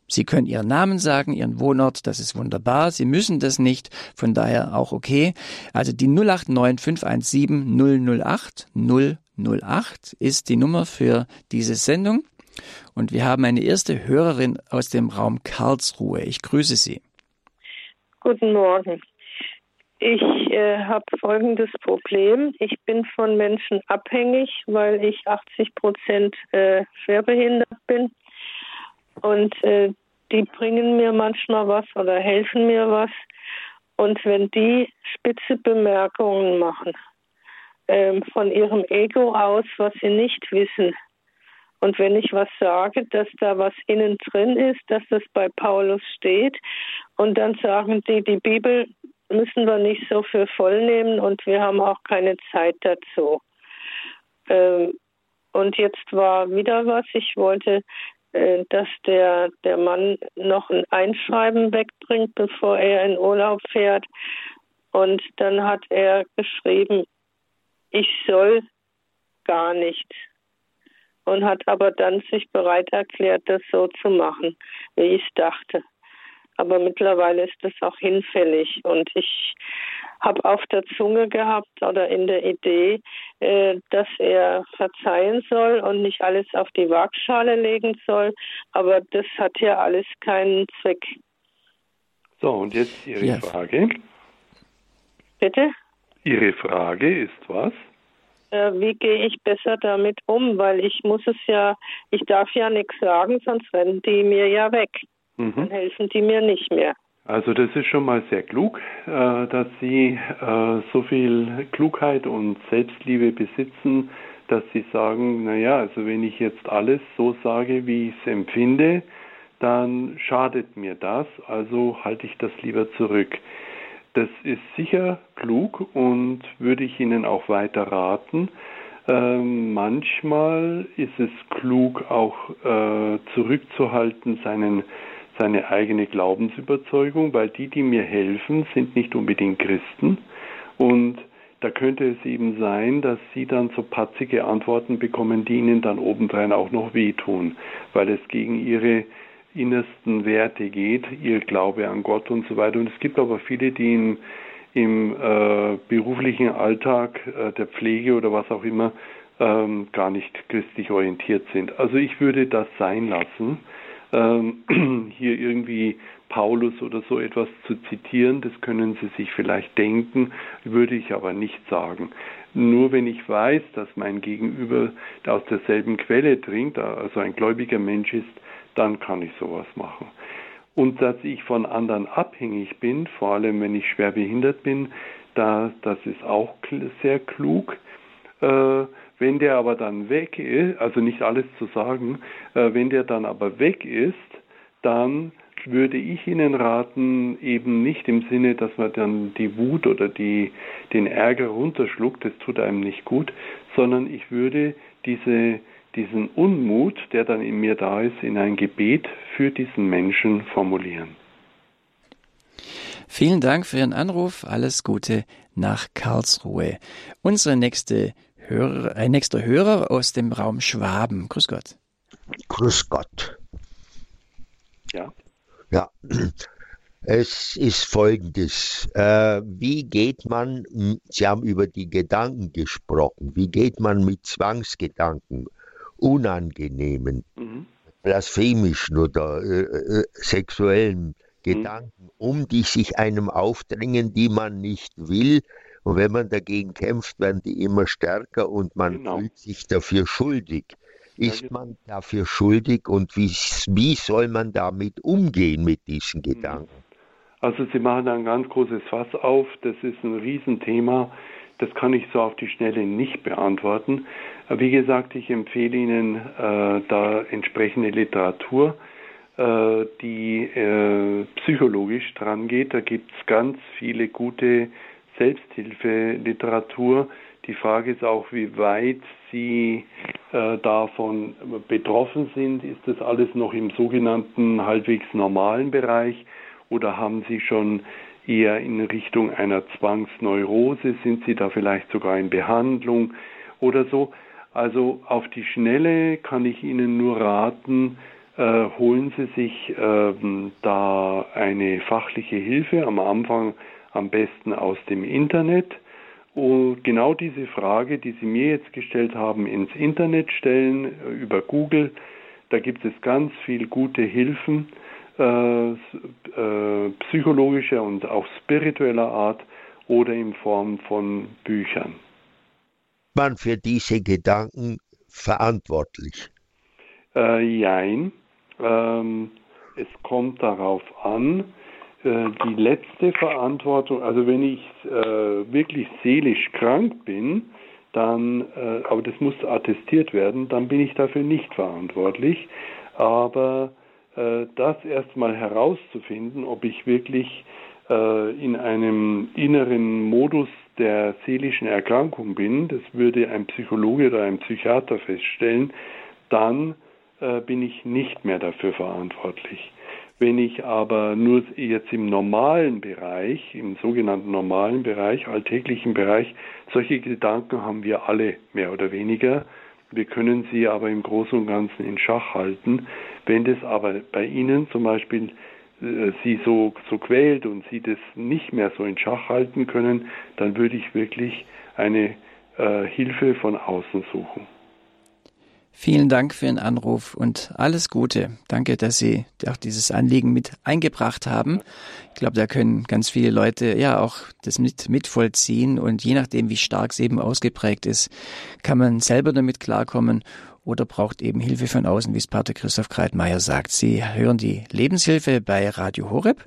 Sie können Ihren Namen sagen, Ihren Wohnort, das ist wunderbar. Sie müssen das nicht, von daher auch okay. Also die 089 517 008 008 ist die Nummer für diese Sendung. Und wir haben eine erste Hörerin aus dem Raum Karlsruhe. Ich grüße Sie. Guten Morgen. Ich äh, habe folgendes Problem. Ich bin von Menschen abhängig, weil ich 80 Prozent äh, schwerbehindert bin. Und äh, die bringen mir manchmal was oder helfen mir was. Und wenn die spitze Bemerkungen machen, ähm, von ihrem Ego aus, was sie nicht wissen, und wenn ich was sage, dass da was innen drin ist, dass das bei Paulus steht, und dann sagen die, die Bibel müssen wir nicht so für voll nehmen und wir haben auch keine Zeit dazu. Ähm, und jetzt war wieder was. Ich wollte dass der, der Mann noch ein Einschreiben wegbringt, bevor er in Urlaub fährt. Und dann hat er geschrieben, ich soll gar nicht. Und hat aber dann sich bereit erklärt, das so zu machen, wie ich dachte. Aber mittlerweile ist das auch hinfällig. Und ich habe auf der Zunge gehabt oder in der Idee, äh, dass er verzeihen soll und nicht alles auf die Waagschale legen soll. Aber das hat ja alles keinen Zweck. So, und jetzt Ihre ja. Frage. Bitte? Ihre Frage ist was? Äh, wie gehe ich besser damit um? Weil ich muss es ja, ich darf ja nichts sagen, sonst rennen die mir ja weg. Mhm. Dann helfen die mir nicht mehr. Also das ist schon mal sehr klug, äh, dass Sie äh, so viel Klugheit und Selbstliebe besitzen, dass Sie sagen, naja, also wenn ich jetzt alles so sage, wie ich es empfinde, dann schadet mir das, also halte ich das lieber zurück. Das ist sicher klug und würde ich Ihnen auch weiter raten. Ähm, manchmal ist es klug, auch äh, zurückzuhalten, seinen seine eigene Glaubensüberzeugung, weil die, die mir helfen, sind nicht unbedingt Christen. Und da könnte es eben sein, dass sie dann so patzige Antworten bekommen, die ihnen dann obendrein auch noch wehtun, weil es gegen ihre innersten Werte geht, ihr Glaube an Gott und so weiter. Und es gibt aber viele, die im, im äh, beruflichen Alltag äh, der Pflege oder was auch immer ähm, gar nicht christlich orientiert sind. Also ich würde das sein lassen ähm, hier irgendwie Paulus oder so etwas zu zitieren, das können Sie sich vielleicht denken, würde ich aber nicht sagen. Nur wenn ich weiß, dass mein Gegenüber aus derselben Quelle trinkt, also ein gläubiger Mensch ist, dann kann ich sowas machen. Und dass ich von anderen abhängig bin, vor allem wenn ich schwer behindert bin, da, das ist auch sehr klug. Äh, wenn der aber dann weg ist, also nicht alles zu sagen, äh, wenn der dann aber weg ist, dann würde ich Ihnen raten, eben nicht im Sinne, dass man dann die Wut oder die, den Ärger runterschluckt, das tut einem nicht gut, sondern ich würde diese, diesen Unmut, der dann in mir da ist, in ein Gebet für diesen Menschen formulieren. Vielen Dank für Ihren Anruf. Alles Gute nach Karlsruhe. Unsere nächste Hörer, ein nächster Hörer aus dem Raum Schwaben. Grüß Gott. Grüß Gott. Ja. Ja. Es ist folgendes. Äh, wie geht man, Sie haben über die Gedanken gesprochen, wie geht man mit Zwangsgedanken, unangenehmen, mhm. blasphemischen oder äh, äh, sexuellen mhm. Gedanken um, die sich einem aufdrängen, die man nicht will, und wenn man dagegen kämpft, werden die immer stärker und man genau. fühlt sich dafür schuldig. Ist ja, man dafür schuldig und wie, wie soll man damit umgehen mit diesen mhm. Gedanken? Also Sie machen ein ganz großes Fass auf. Das ist ein Riesenthema. Das kann ich so auf die Schnelle nicht beantworten. Wie gesagt, ich empfehle Ihnen äh, da entsprechende Literatur, äh, die äh, psychologisch dran geht. Da gibt es ganz viele gute Selbsthilfeliteratur. Die Frage ist auch, wie weit Sie äh, davon betroffen sind. Ist das alles noch im sogenannten halbwegs normalen Bereich oder haben Sie schon eher in Richtung einer Zwangsneurose? Sind Sie da vielleicht sogar in Behandlung oder so? Also auf die Schnelle kann ich Ihnen nur raten, äh, holen Sie sich ähm, da eine fachliche Hilfe. Am Anfang am besten aus dem Internet. Und genau diese Frage, die Sie mir jetzt gestellt haben, ins Internet stellen, äh, über Google. Da gibt es ganz viel gute Hilfen, äh, äh, psychologischer und auch spiritueller Art oder in Form von Büchern. Man für diese Gedanken verantwortlich? Äh, jein. Ähm, es kommt darauf an, äh, die letzte Verantwortung, also wenn ich äh, wirklich seelisch krank bin, dann, äh, aber das muss attestiert werden, dann bin ich dafür nicht verantwortlich. Aber äh, das erstmal herauszufinden, ob ich wirklich äh, in einem inneren Modus der seelischen Erkrankung bin, das würde ein Psychologe oder ein Psychiater feststellen, dann bin ich nicht mehr dafür verantwortlich. Wenn ich aber nur jetzt im normalen Bereich, im sogenannten normalen Bereich, alltäglichen Bereich, solche Gedanken haben wir alle mehr oder weniger. Wir können sie aber im Großen und Ganzen in Schach halten. Wenn das aber bei Ihnen zum Beispiel äh, sie so, so quält und sie das nicht mehr so in Schach halten können, dann würde ich wirklich eine äh, Hilfe von außen suchen. Vielen Dank für Ihren Anruf und alles Gute. Danke, dass Sie auch dieses Anliegen mit eingebracht haben. Ich glaube, da können ganz viele Leute ja auch das mit mitvollziehen und je nachdem, wie stark es eben ausgeprägt ist, kann man selber damit klarkommen oder braucht eben Hilfe von außen, wie es Pater Christoph Kreitmeier sagt. Sie hören die Lebenshilfe bei Radio Horeb.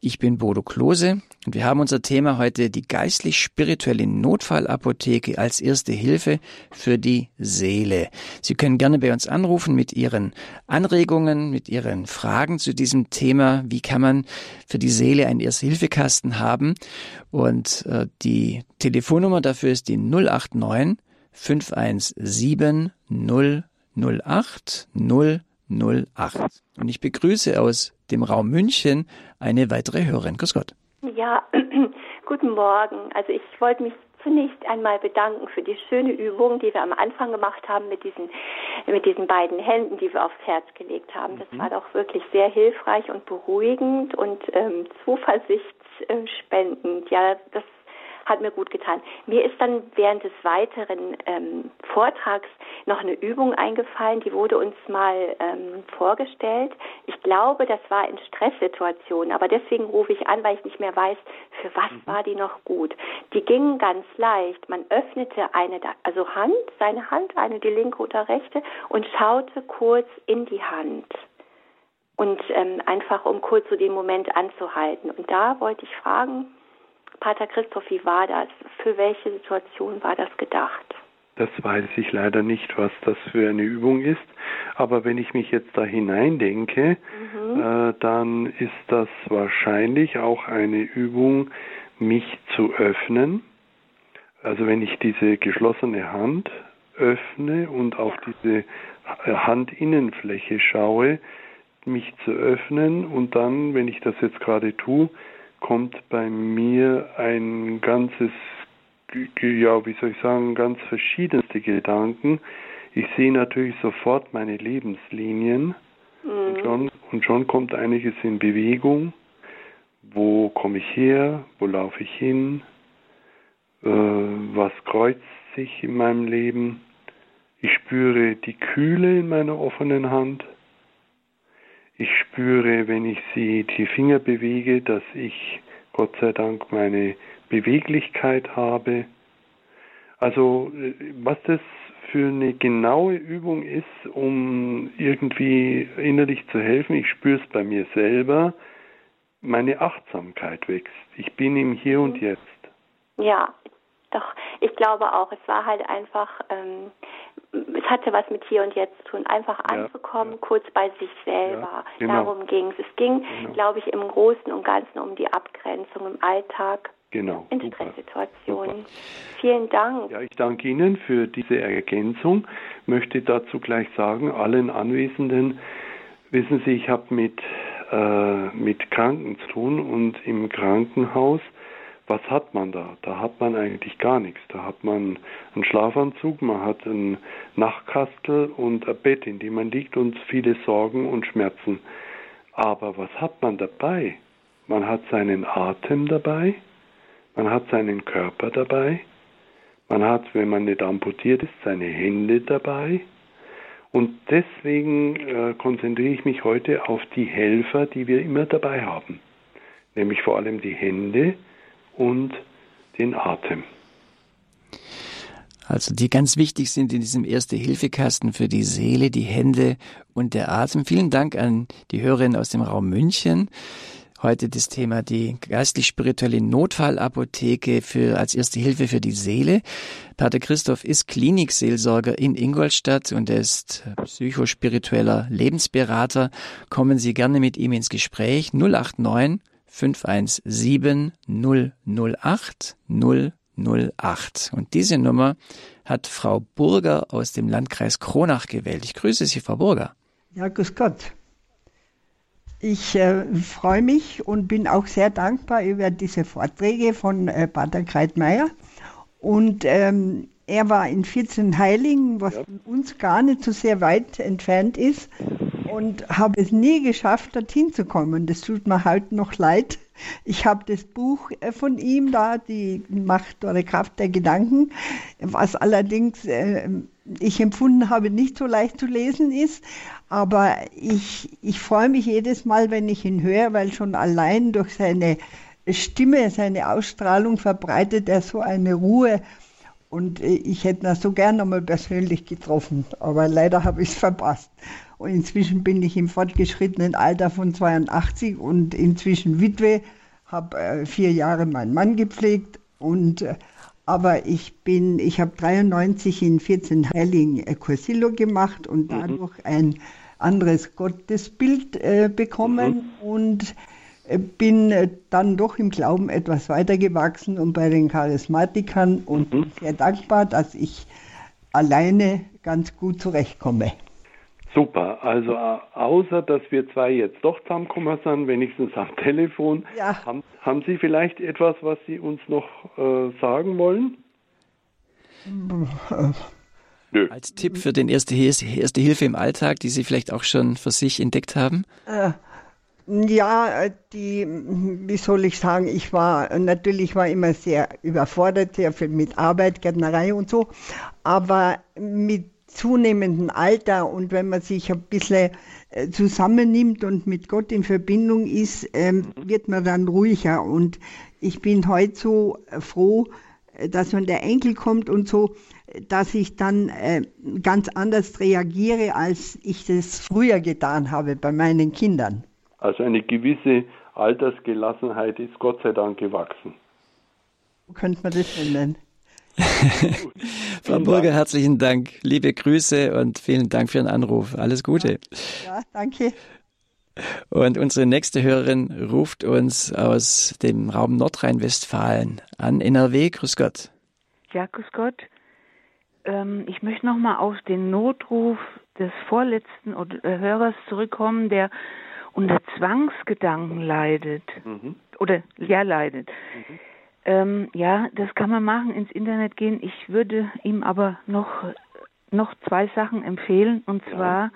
Ich bin Bodo Klose und wir haben unser Thema heute die geistlich-spirituelle Notfallapotheke als erste Hilfe für die Seele. Sie können gerne bei uns anrufen mit Ihren Anregungen, mit Ihren Fragen zu diesem Thema. Wie kann man für die Seele einen Erste-Hilfekasten haben? Und äh, die Telefonnummer dafür ist die 089 517 008 008. Und ich begrüße aus dem Raum München eine weitere Hörerin. Grüß Gott. Ja, guten Morgen. Also ich wollte mich zunächst einmal bedanken für die schöne übung, die wir am Anfang gemacht haben mit diesen, mit diesen beiden Händen, die wir aufs Herz gelegt haben. Das mhm. war doch wirklich sehr hilfreich und beruhigend und ähm, zuversichtsspendend. Ja, das hat mir gut getan. Mir ist dann während des weiteren ähm, Vortrags noch eine Übung eingefallen, die wurde uns mal ähm, vorgestellt. Ich glaube, das war in Stresssituationen, aber deswegen rufe ich an, weil ich nicht mehr weiß, für was mhm. war die noch gut. Die ging ganz leicht. Man öffnete eine, also Hand, seine Hand, eine die linke oder rechte und schaute kurz in die Hand und ähm, einfach um kurz so den Moment anzuhalten. Und da wollte ich fragen, Pater Christoph, wie war das? Für welche Situation war das gedacht? Das weiß ich leider nicht, was das für eine Übung ist. Aber wenn ich mich jetzt da hineindenke, mhm. äh, dann ist das wahrscheinlich auch eine Übung, mich zu öffnen. Also wenn ich diese geschlossene Hand öffne und auf diese Handinnenfläche schaue, mich zu öffnen und dann, wenn ich das jetzt gerade tue, kommt bei mir ein ganzes, ja, wie soll ich sagen, ganz verschiedenste Gedanken. Ich sehe natürlich sofort meine Lebenslinien mhm. und, schon, und schon kommt einiges in Bewegung. Wo komme ich her? Wo laufe ich hin? Äh, was kreuzt sich in meinem Leben? Ich spüre die Kühle in meiner offenen Hand. Ich spüre, wenn ich sie die Finger bewege, dass ich Gott sei Dank meine Beweglichkeit habe. Also was das für eine genaue Übung ist, um irgendwie innerlich zu helfen, ich spüre es bei mir selber, meine Achtsamkeit wächst. Ich bin im Hier und mhm. Jetzt. Ja, doch, ich glaube auch, es war halt einfach, ähm, es hatte was mit hier und jetzt zu tun, einfach ja, anzukommen, ja. kurz bei sich selber. Ja, genau. Darum ging es. Es ging, genau. glaube ich, im Großen und Ganzen um die Abgrenzung im Alltag. Genau. In Stresssituationen. Vielen Dank. Ja, ich danke Ihnen für diese Ergänzung. Möchte dazu gleich sagen, allen Anwesenden, wissen Sie, ich habe mit, äh, mit Kranken zu tun und im Krankenhaus was hat man da? Da hat man eigentlich gar nichts. Da hat man einen Schlafanzug, man hat einen Nachtkastel und ein Bett, in dem man liegt und viele Sorgen und Schmerzen. Aber was hat man dabei? Man hat seinen Atem dabei, man hat seinen Körper dabei, man hat, wenn man nicht amputiert ist, seine Hände dabei. Und deswegen äh, konzentriere ich mich heute auf die Helfer, die wir immer dabei haben. Nämlich vor allem die Hände, und den Atem. Also die ganz wichtig sind in diesem Erste-Hilfe-Kasten für die Seele, die Hände und der Atem. Vielen Dank an die Hörerin aus dem Raum München. Heute das Thema die geistlich-spirituelle Notfallapotheke für, als erste Hilfe für die Seele. Pater Christoph ist Klinikseelsorger in Ingolstadt und er ist psychospiritueller Lebensberater. Kommen Sie gerne mit ihm ins Gespräch. 089 517 008 008. Und diese Nummer hat Frau Burger aus dem Landkreis Kronach gewählt. Ich grüße Sie, Frau Burger. Ja, grüß Gott. Ich äh, freue mich und bin auch sehr dankbar über diese Vorträge von äh, Pater Kreitmeier. Und ähm, er war in 14 Heiligen, was ja. von uns gar nicht so sehr weit entfernt ist. Und habe es nie geschafft, dorthin zu kommen. Das tut mir halt noch leid. Ich habe das Buch äh, von ihm da, die Macht oder Kraft der Gedanken, was allerdings äh, ich empfunden habe, nicht so leicht zu lesen ist. Aber ich, ich freue mich jedes Mal, wenn ich ihn höre, weil schon allein durch seine Stimme, seine Ausstrahlung verbreitet er so eine Ruhe. Und äh, ich hätte ihn so gern einmal persönlich getroffen, aber leider habe ich es verpasst. Und inzwischen bin ich im fortgeschrittenen Alter von 82 und inzwischen Witwe, habe äh, vier Jahre meinen Mann gepflegt und äh, aber ich bin, ich habe 93 in 14 Heiligen äh, Cursillo gemacht und mhm. dadurch ein anderes Gottesbild äh, bekommen mhm. und äh, bin äh, dann doch im Glauben etwas weitergewachsen und bei den Charismatikern und mhm. sehr dankbar, dass ich alleine ganz gut zurechtkomme. Super, also äh, außer dass wir zwei jetzt doch zusammengekommen sind, wenigstens am Telefon, ja. haben, haben Sie vielleicht etwas, was Sie uns noch äh, sagen wollen? Nö. Als Tipp für den Erste, Erste Hilfe im Alltag, die Sie vielleicht auch schon für sich entdeckt haben? Äh, ja, die, wie soll ich sagen, ich war, natürlich war immer sehr überfordert, sehr viel mit Arbeit, Gärtnerei und so, aber mit zunehmendem Alter und wenn man sich ein bisschen äh, zusammennimmt und mit Gott in Verbindung ist, ähm, wird man dann ruhiger. Und ich bin heute so äh, froh, äh, dass wenn der Enkel kommt und so, dass ich dann ganz anders reagiere, als ich das früher getan habe bei meinen Kindern. Also eine gewisse Altersgelassenheit ist Gott sei Dank gewachsen. Wo könnte man das nennen? Frau Burger, herzlichen Dank. Liebe Grüße und vielen Dank für Ihren Anruf. Alles Gute. Ja, danke. Und unsere nächste Hörerin ruft uns aus dem Raum Nordrhein-Westfalen an. NRW, grüß Gott. Ja, grüß Gott. Ähm, ich möchte nochmal auf den Notruf des vorletzten äh, Hörers zurückkommen, der unter Zwangsgedanken leidet. Mhm. Oder ja, leidet. Mhm. Ähm, ja, das kann man machen, ins Internet gehen. Ich würde ihm aber noch, noch zwei Sachen empfehlen. Und zwar ja.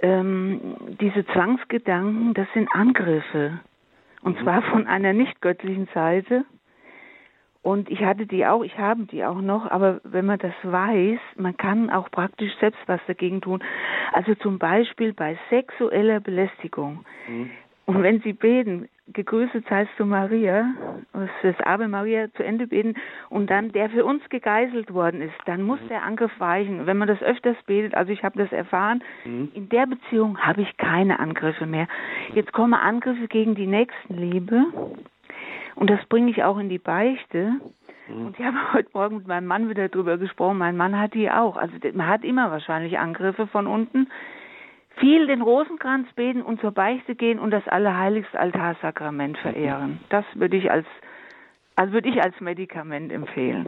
ähm, diese Zwangsgedanken, das sind Angriffe. Und mhm. zwar von einer nicht göttlichen Seite. Und ich hatte die auch, ich habe die auch noch, aber wenn man das weiß, man kann auch praktisch selbst was dagegen tun. Also zum Beispiel bei sexueller Belästigung. Mhm. Und wenn Sie beten, gegrüßet seist du Maria, das Ave Maria zu Ende beten und dann der für uns gegeißelt worden ist, dann muss mhm. der Angriff weichen. Wenn man das öfters betet, also ich habe das erfahren, mhm. in der Beziehung habe ich keine Angriffe mehr. Jetzt kommen Angriffe gegen die Nächstenliebe und das bringe ich auch in die Beichte. Mhm. Und ich habe heute Morgen mit meinem Mann wieder darüber gesprochen. Mein Mann hat die auch. Also man hat immer wahrscheinlich Angriffe von unten viel den Rosenkranz beten und zur Beichte gehen und das allerheiligste Altarsakrament verehren. Das würde ich als also würde ich als Medikament empfehlen.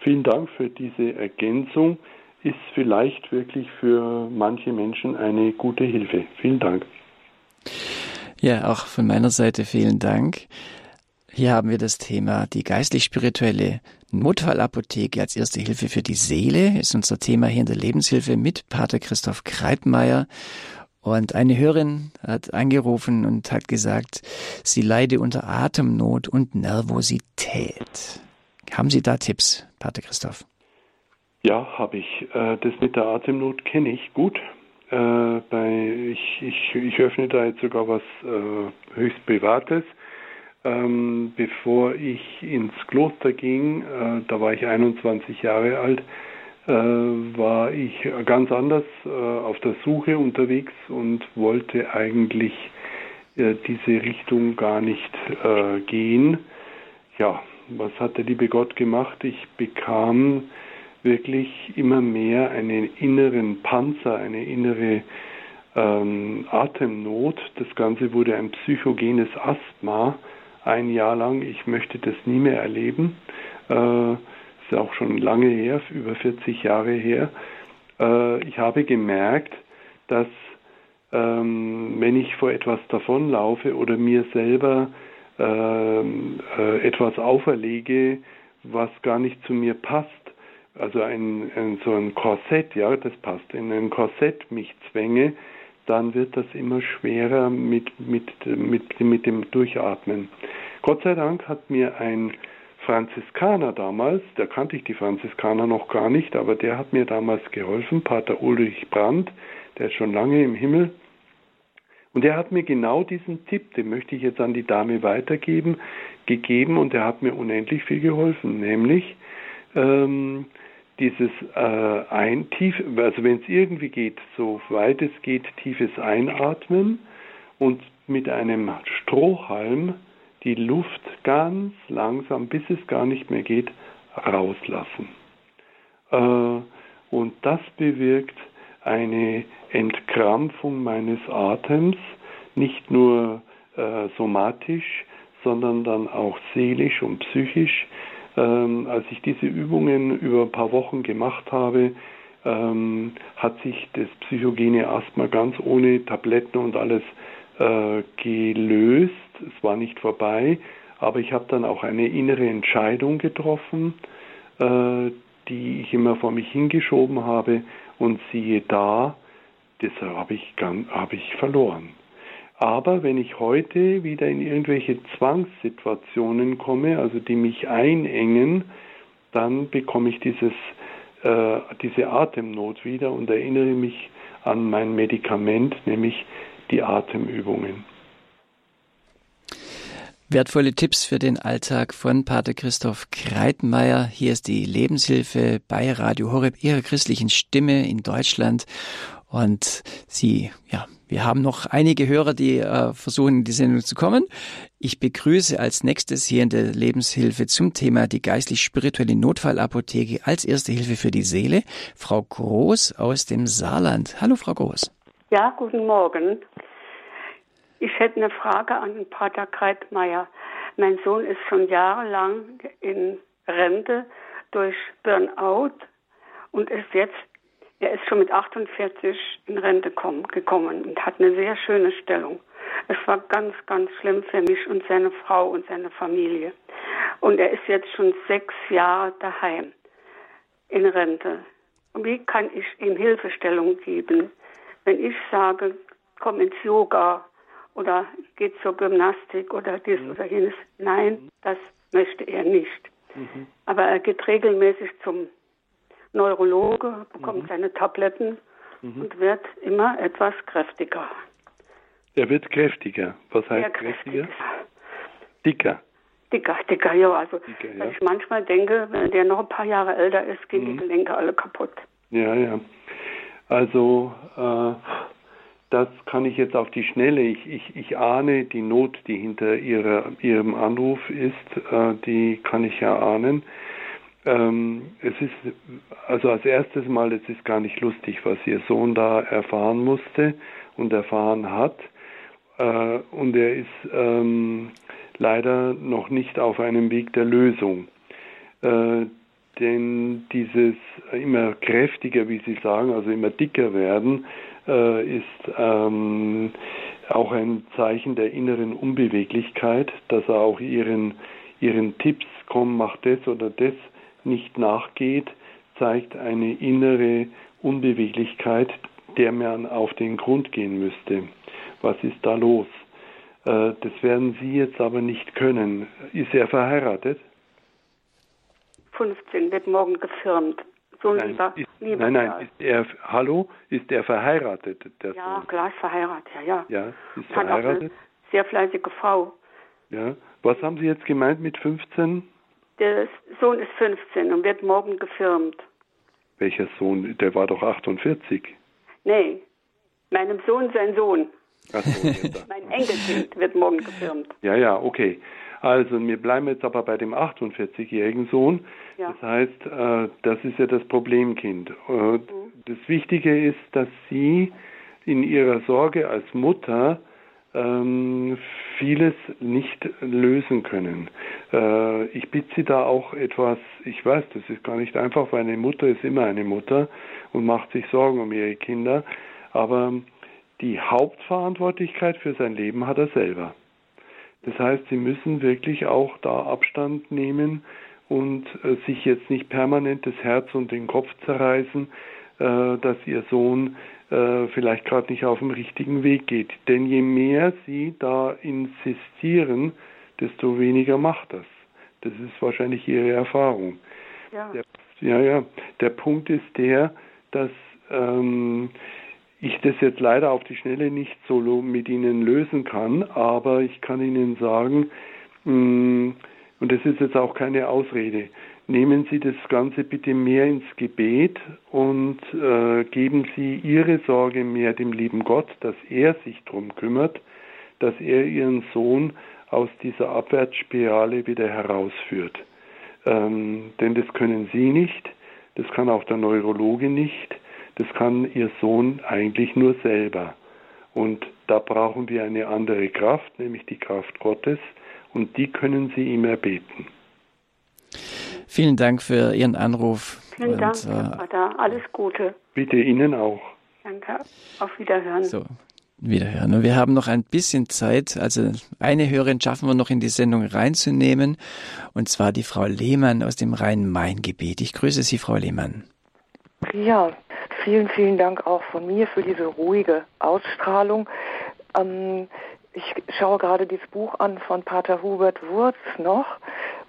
Vielen Dank für diese Ergänzung. Ist vielleicht wirklich für manche Menschen eine gute Hilfe. Vielen Dank. Ja, auch von meiner Seite vielen Dank. Hier haben wir das Thema die geistlich-spirituelle Notfallapotheke als erste Hilfe für die Seele ist unser Thema hier in der Lebenshilfe mit Pater Christoph Kreitmeier. Und eine Hörerin hat angerufen und hat gesagt, sie leide unter Atemnot und Nervosität. Haben Sie da Tipps, Pater Christoph? Ja, habe ich. Äh, das mit der Atemnot kenne ich gut. Äh, ich, ich, ich öffne da jetzt sogar was äh, höchst Privates. Ähm, bevor ich ins Kloster ging, äh, da war ich 21 Jahre alt, äh, war ich ganz anders äh, auf der Suche unterwegs und wollte eigentlich äh, diese Richtung gar nicht äh, gehen. Ja, was hat der liebe Gott gemacht? Ich bekam wirklich immer mehr einen inneren Panzer, eine innere ähm, Atemnot. Das Ganze wurde ein psychogenes Asthma ein Jahr lang. Ich möchte das nie mehr erleben. Äh, ist auch schon lange her, über 40 Jahre her. Äh, ich habe gemerkt, dass ähm, wenn ich vor etwas davonlaufe oder mir selber ähm, äh, etwas auferlege, was gar nicht zu mir passt, also ein, ein, so ein Korsett, ja, das passt, in ein Korsett mich zwänge, dann wird das immer schwerer mit, mit, mit, mit dem Durchatmen. Gott sei Dank hat mir ein Franziskaner damals, da kannte ich die Franziskaner noch gar nicht, aber der hat mir damals geholfen, Pater Ulrich Brandt, der ist schon lange im Himmel. Und er hat mir genau diesen Tipp, den möchte ich jetzt an die Dame weitergeben, gegeben und er hat mir unendlich viel geholfen, nämlich ähm, dieses äh, ein tief, also wenn es irgendwie geht, so weit es geht, tiefes Einatmen und mit einem Strohhalm die Luft ganz langsam, bis es gar nicht mehr geht, rauslassen. Äh, und das bewirkt eine Entkrampfung meines Atems, nicht nur äh, somatisch, sondern dann auch seelisch und psychisch. Ähm, als ich diese Übungen über ein paar Wochen gemacht habe, ähm, hat sich das psychogene Asthma ganz ohne Tabletten und alles äh, gelöst. Es war nicht vorbei, aber ich habe dann auch eine innere Entscheidung getroffen, äh, die ich immer vor mich hingeschoben habe und siehe da, das habe ich, hab ich verloren. Aber wenn ich heute wieder in irgendwelche Zwangssituationen komme, also die mich einengen, dann bekomme ich dieses, äh, diese Atemnot wieder und erinnere mich an mein Medikament, nämlich die Atemübungen. Wertvolle Tipps für den Alltag von Pater Christoph Kreitmeier. Hier ist die Lebenshilfe bei Radio Horeb, Ihrer christlichen Stimme in Deutschland. Und Sie, ja, wir haben noch einige Hörer, die äh, versuchen, in die Sendung zu kommen. Ich begrüße als nächstes hier in der Lebenshilfe zum Thema die geistlich-spirituelle Notfallapotheke als erste Hilfe für die Seele, Frau Groß aus dem Saarland. Hallo, Frau Groß. Ja, guten Morgen. Ich hätte eine Frage an Pater Kreitmeier. Mein Sohn ist schon jahrelang in Rente durch Burnout und ist jetzt er ist schon mit 48 in Rente kommen, gekommen und hat eine sehr schöne Stellung. Es war ganz, ganz schlimm für mich und seine Frau und seine Familie. Und er ist jetzt schon sechs Jahre daheim in Rente. Und wie kann ich ihm Hilfestellung geben, wenn ich sage, komm ins Yoga oder geht zur Gymnastik oder dies mhm. oder jenes? Nein, das möchte er nicht. Mhm. Aber er geht regelmäßig zum Neurologe, bekommt mhm. seine Tabletten mhm. und wird immer etwas kräftiger. Er wird kräftiger. Was heißt kräftiger? Dicker. Dicker, dicker, ja. Also, dicker, ja. ich manchmal denke, wenn der noch ein paar Jahre älter ist, gehen mhm. die Gelenke alle kaputt. Ja, ja. Also, äh, das kann ich jetzt auf die Schnelle. Ich, ich, ich ahne die Not, die hinter ihrer, ihrem Anruf ist, äh, die kann ich ja ahnen. Ähm, es ist, also als erstes Mal, es ist gar nicht lustig, was ihr Sohn da erfahren musste und erfahren hat. Äh, und er ist ähm, leider noch nicht auf einem Weg der Lösung. Äh, denn dieses immer kräftiger, wie Sie sagen, also immer dicker werden, äh, ist ähm, auch ein Zeichen der inneren Unbeweglichkeit, dass er auch ihren, ihren Tipps, komm, mach das oder das, nicht nachgeht, zeigt eine innere Unbeweglichkeit, der man auf den Grund gehen müsste. Was ist da los? Äh, das werden Sie jetzt aber nicht können. Ist er verheiratet? 15, wird morgen gefirmt. So nein, lieber, ist, lieber nein, nein, ist er, hallo, ist er verheiratet? ja, Sohn? klar, ist verheiratet, ja, ja. Ja, ist verheiratet. Sehr fleißige Frau. Ja, was haben Sie jetzt gemeint mit 15? Der Sohn ist 15 und wird morgen gefirmt. Welcher Sohn? Der war doch 48. Nee, meinem Sohn sein Sohn. Ach so, mein Enkelkind wird morgen gefirmt. Ja, ja, okay. Also wir bleiben jetzt aber bei dem 48-jährigen Sohn. Ja. Das heißt, äh, das ist ja das Problemkind. Äh, mhm. Das Wichtige ist, dass Sie in Ihrer Sorge als Mutter ähm, vieles nicht lösen können. Äh, ich bitte Sie da auch etwas, ich weiß, das ist gar nicht einfach, weil eine Mutter ist immer eine Mutter und macht sich Sorgen um ihre Kinder, aber die Hauptverantwortlichkeit für sein Leben hat er selber. Das heißt, Sie müssen wirklich auch da Abstand nehmen und äh, sich jetzt nicht permanent das Herz und den Kopf zerreißen, äh, dass Ihr Sohn äh, vielleicht gerade nicht auf dem richtigen Weg geht. Denn je mehr sie da insistieren, desto weniger macht das. Das ist wahrscheinlich ihre Erfahrung. Ja, der, ja, ja. Der Punkt ist der, dass ähm, ich das jetzt leider auf die Schnelle nicht solo mit Ihnen lösen kann, aber ich kann Ihnen sagen, mh, mm, und das ist jetzt auch keine Ausrede, nehmen Sie das Ganze bitte mehr ins Gebet und äh, geben Sie Ihre Sorge mehr dem lieben Gott, dass er sich darum kümmert, dass er Ihren Sohn aus dieser Abwärtsspirale wieder herausführt. Ähm, denn das können Sie nicht, das kann auch der Neurologe nicht. Das kann ihr Sohn eigentlich nur selber. Und da brauchen wir eine andere Kraft, nämlich die Kraft Gottes, und die können Sie ihm erbeten. Vielen Dank für Ihren Anruf. Vielen und, Dank, Herr äh, Vater. Alles Gute. Bitte Ihnen auch. Danke. Auf Wiederhören. So, Wiederhören. Und wir haben noch ein bisschen Zeit. Also eine Hörerin schaffen wir noch in die Sendung reinzunehmen. Und zwar die Frau Lehmann aus dem Rhein-Main-Gebiet. Ich grüße Sie, Frau Lehmann. Ja, vielen, vielen Dank auch von mir für diese ruhige Ausstrahlung. Ähm, ich schaue gerade dieses Buch an von Pater Hubert Wurz noch,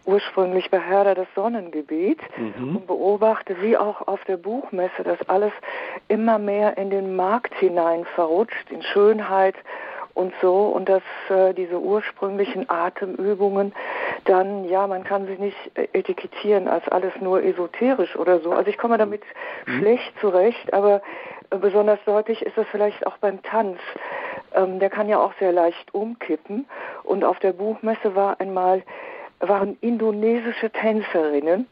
ursprünglich Beherder des Sonnengebet, mhm. und beobachte, wie auch auf der Buchmesse das alles immer mehr in den Markt hinein verrutscht, in Schönheit und so und dass äh, diese ursprünglichen Atemübungen dann, ja, man kann sie nicht äh, etikettieren als alles nur esoterisch oder so. Also ich komme damit mhm. schlecht zurecht, aber äh, besonders deutlich ist das vielleicht auch beim Tanz. Ähm, der kann ja auch sehr leicht umkippen und auf der Buchmesse war einmal waren indonesische Tänzerinnen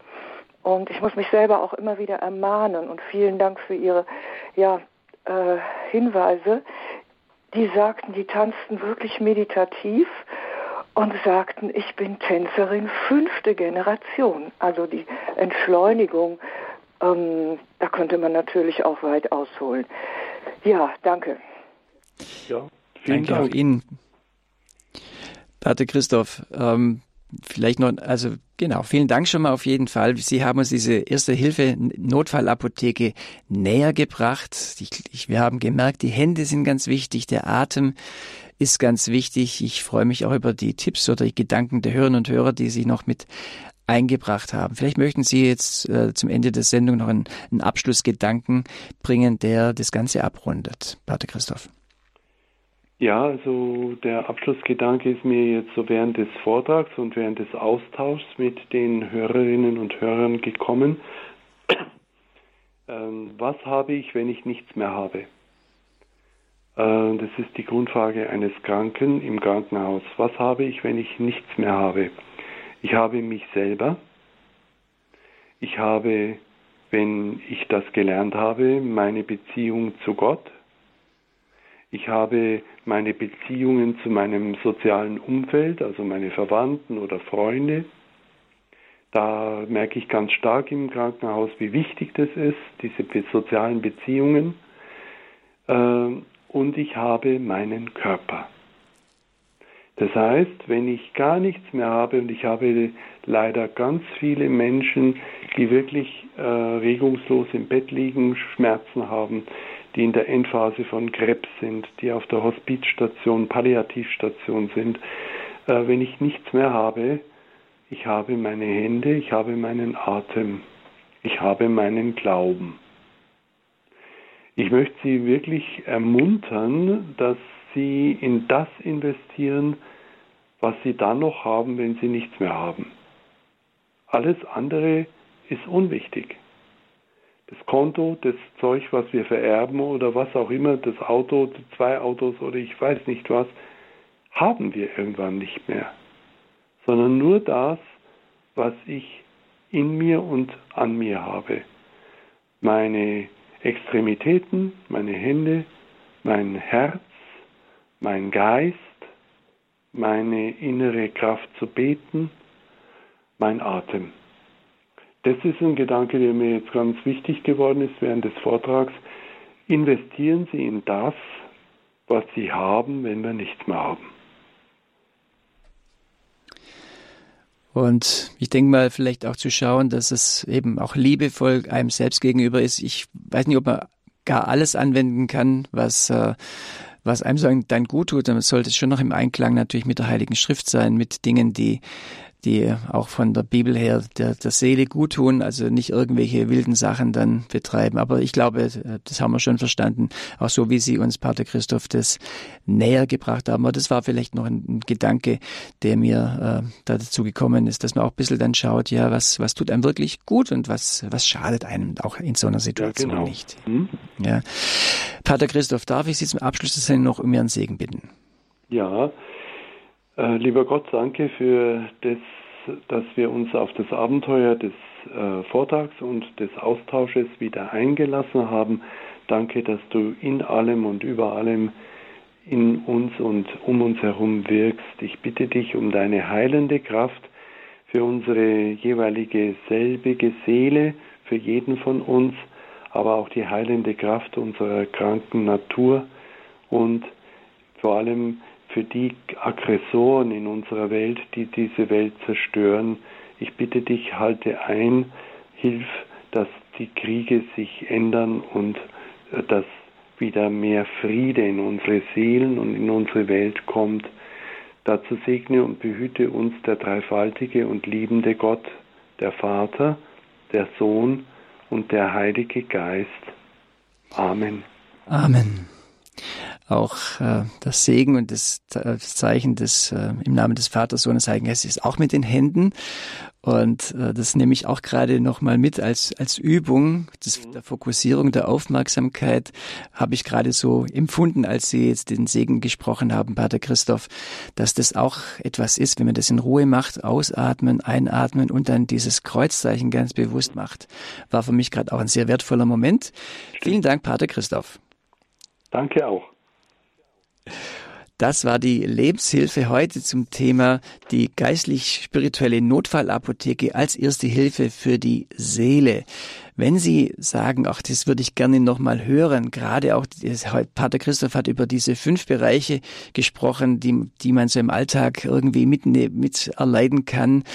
und ich muss mich selber auch immer wieder ermahnen und vielen Dank für Ihre ja, äh, Hinweise die sagten, die tanzten wirklich meditativ und sagten, ich bin Tänzerin fünfte Generation. Also die Entschleunigung, ähm, da könnte man natürlich auch weit ausholen. Ja, danke. Ja, vielen danke Dank. auch Ihnen. Pater Christoph, ähm, Vielleicht noch, also genau, vielen Dank schon mal auf jeden Fall. Sie haben uns diese erste Hilfe Notfallapotheke näher gebracht. Ich, wir haben gemerkt, die Hände sind ganz wichtig, der Atem ist ganz wichtig. Ich freue mich auch über die Tipps oder die Gedanken der Hörerinnen und Hörer, die Sie noch mit eingebracht haben. Vielleicht möchten Sie jetzt äh, zum Ende der Sendung noch einen, einen Abschlussgedanken bringen, der das Ganze abrundet. Pater Christoph. Ja, also der Abschlussgedanke ist mir jetzt so während des Vortrags und während des Austauschs mit den Hörerinnen und Hörern gekommen. Ähm, was habe ich, wenn ich nichts mehr habe? Äh, das ist die Grundfrage eines Kranken im Krankenhaus. Was habe ich, wenn ich nichts mehr habe? Ich habe mich selber. Ich habe, wenn ich das gelernt habe, meine Beziehung zu Gott ich habe meine Beziehungen zu meinem sozialen Umfeld, also meine Verwandten oder Freunde. Da merke ich ganz stark im Krankenhaus, wie wichtig das ist, diese sozialen Beziehungen. Ähm, und ich habe meinen Körper. Das heißt, wenn ich gar nichts mehr habe und ich habe leider ganz viele Menschen, die wirklich äh, regungslos im Bett liegen, Schmerzen haben, die in der Endphase von Krebs sind, die auf der Hospizstation, Palliativstation sind. Äh, wenn ich nichts mehr habe, ich habe meine Hände, ich habe meinen Atem, ich habe meinen Glauben. Ich möchte Sie wirklich ermuntern, dass Sie in das investieren, was Sie dann noch haben, wenn Sie nichts mehr haben. Alles andere ist unwichtig das Konto, das Zeug, was wir vererben oder was auch immer, das Auto, zwei Autos oder ich weiß nicht was, haben wir irgendwann nicht mehr, sondern nur das, was ich in mir und an mir habe. Meine Extremitäten, meine Hände, mein Herz, mein Geist, meine innere Kraft zu beten, mein Atem. Das ist ein Gedanke, der mir jetzt ganz wichtig geworden ist während des Vortrags. Investieren Sie in das, was Sie haben, wenn wir nichts mehr haben. Und ich denke mal, vielleicht auch zu schauen, dass es eben auch liebevoll einem selbst gegenüber ist. Ich weiß nicht, ob man gar alles anwenden kann, was äh, was einem so dann gut tut, dann sollte es schon noch im Einklang natürlich mit der Heiligen Schrift sein, mit Dingen, die die auch von der Bibel her der, der Seele gut tun, also nicht irgendwelche wilden Sachen dann betreiben. Aber ich glaube, das haben wir schon verstanden, auch so wie Sie uns, Pater Christoph, das näher gebracht haben. Aber das war vielleicht noch ein, ein Gedanke, der mir äh, da dazu gekommen ist, dass man auch ein bisschen dann schaut, ja, was, was tut einem wirklich gut und was, was schadet einem auch in so einer Situation ja, genau. nicht. Hm? Ja. Pater Christoph, darf ich Sie zum Abschluss des Sendung noch um Ihren Segen bitten? Ja, lieber Gott, danke für das, dass wir uns auf das Abenteuer des äh, Vortrags und des Austausches wieder eingelassen haben. Danke, dass du in allem und über allem in uns und um uns herum wirkst. Ich bitte dich um deine heilende Kraft für unsere jeweilige selbige Seele, für jeden von uns, aber auch die heilende Kraft unserer kranken Natur und vor allem für die Aggressoren in unserer Welt, die diese Welt zerstören. Ich bitte dich, halte ein, hilf, dass die Kriege sich ändern und äh, dass wieder mehr Friede in unsere Seelen und in unsere Welt kommt. Dazu segne und behüte uns der dreifaltige und liebende Gott, der Vater, der Sohn und der Heilige Geist. Amen. Amen auch äh, das Segen und das, das Zeichen des äh, im Namen des Vaters, Sohnes, Heiligen Geistes ist auch mit den Händen. Und äh, das nehme ich auch gerade nochmal mit als, als Übung des, der Fokussierung, der Aufmerksamkeit, habe ich gerade so empfunden, als Sie jetzt den Segen gesprochen haben, Pater Christoph, dass das auch etwas ist, wenn man das in Ruhe macht, ausatmen, einatmen und dann dieses Kreuzzeichen ganz bewusst macht. War für mich gerade auch ein sehr wertvoller Moment. Vielen Dank, Pater Christoph. Danke auch. Das war die Lebenshilfe heute zum Thema die geistlich-spirituelle Notfallapotheke als erste Hilfe für die Seele. Wenn Sie sagen, ach, das würde ich gerne nochmal hören, gerade auch, Pater Christoph hat über diese fünf Bereiche gesprochen, die, die man so im Alltag irgendwie mit, mit erleiden kann.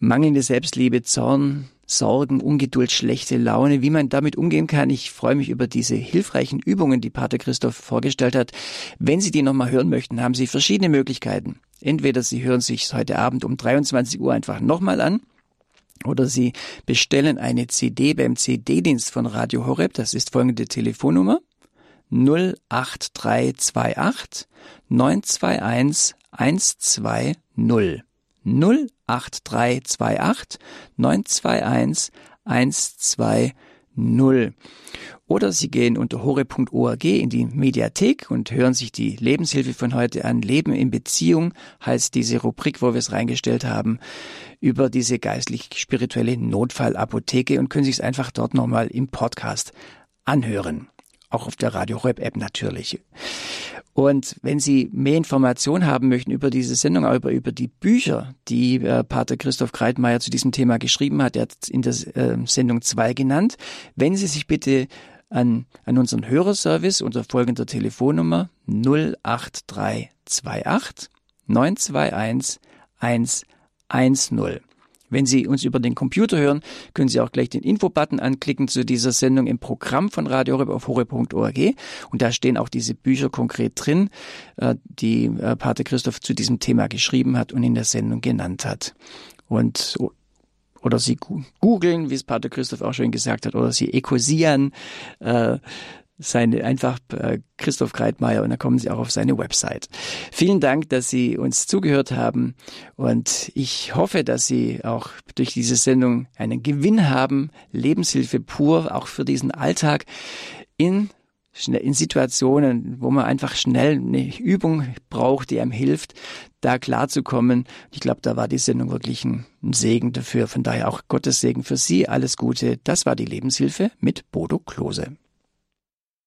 Mangelnde Selbstliebe, Zorn, Sorgen, Ungeduld, schlechte Laune, wie man damit umgehen kann. Ich freue mich über diese hilfreichen Übungen, die Pater Christoph vorgestellt hat. Wenn Sie die nochmal hören möchten, haben Sie verschiedene Möglichkeiten. Entweder Sie hören sich heute Abend um 23 Uhr einfach nochmal an. Oder Sie bestellen eine CD beim CD-Dienst von Radio Horeb. Das ist folgende Telefonnummer 08328 921 120 08328 921 120. Oder Sie gehen unter hore.org in die Mediathek und hören sich die Lebenshilfe von heute an. Leben in Beziehung heißt diese Rubrik, wo wir es reingestellt haben, über diese geistlich-spirituelle Notfallapotheke und können sich es einfach dort nochmal im Podcast anhören. Auch auf der Radio Rep App natürlich. Und wenn Sie mehr Informationen haben möchten über diese Sendung, aber über, über die Bücher, die äh, Pater Christoph Kreitmeier zu diesem Thema geschrieben hat, er hat in der äh, Sendung zwei genannt, wenden Sie sich bitte an, an unseren Hörerservice unter folgender Telefonnummer 08328 921 110. Wenn Sie uns über den Computer hören, können Sie auch gleich den Infobutton anklicken zu dieser Sendung im Programm von Radio Horeb auf horeb.org und da stehen auch diese Bücher konkret drin, äh, die äh, Pater Christoph zu diesem Thema geschrieben hat und in der Sendung genannt hat. Und oder Sie googeln, wie es Pater Christoph auch schon gesagt hat, oder Sie ekosieren. Äh, seine einfach äh, Christoph Kreitmeier und dann kommen Sie auch auf seine Website. Vielen Dank, dass Sie uns zugehört haben und ich hoffe, dass Sie auch durch diese Sendung einen Gewinn haben, Lebenshilfe pur, auch für diesen Alltag in in Situationen, wo man einfach schnell eine Übung braucht, die einem hilft, da klarzukommen. Ich glaube, da war die Sendung wirklich ein, Segen dafür. Von daher auch Gottes Segen für Sie. Alles Gute. Das war die Lebenshilfe mit Bodo Klose.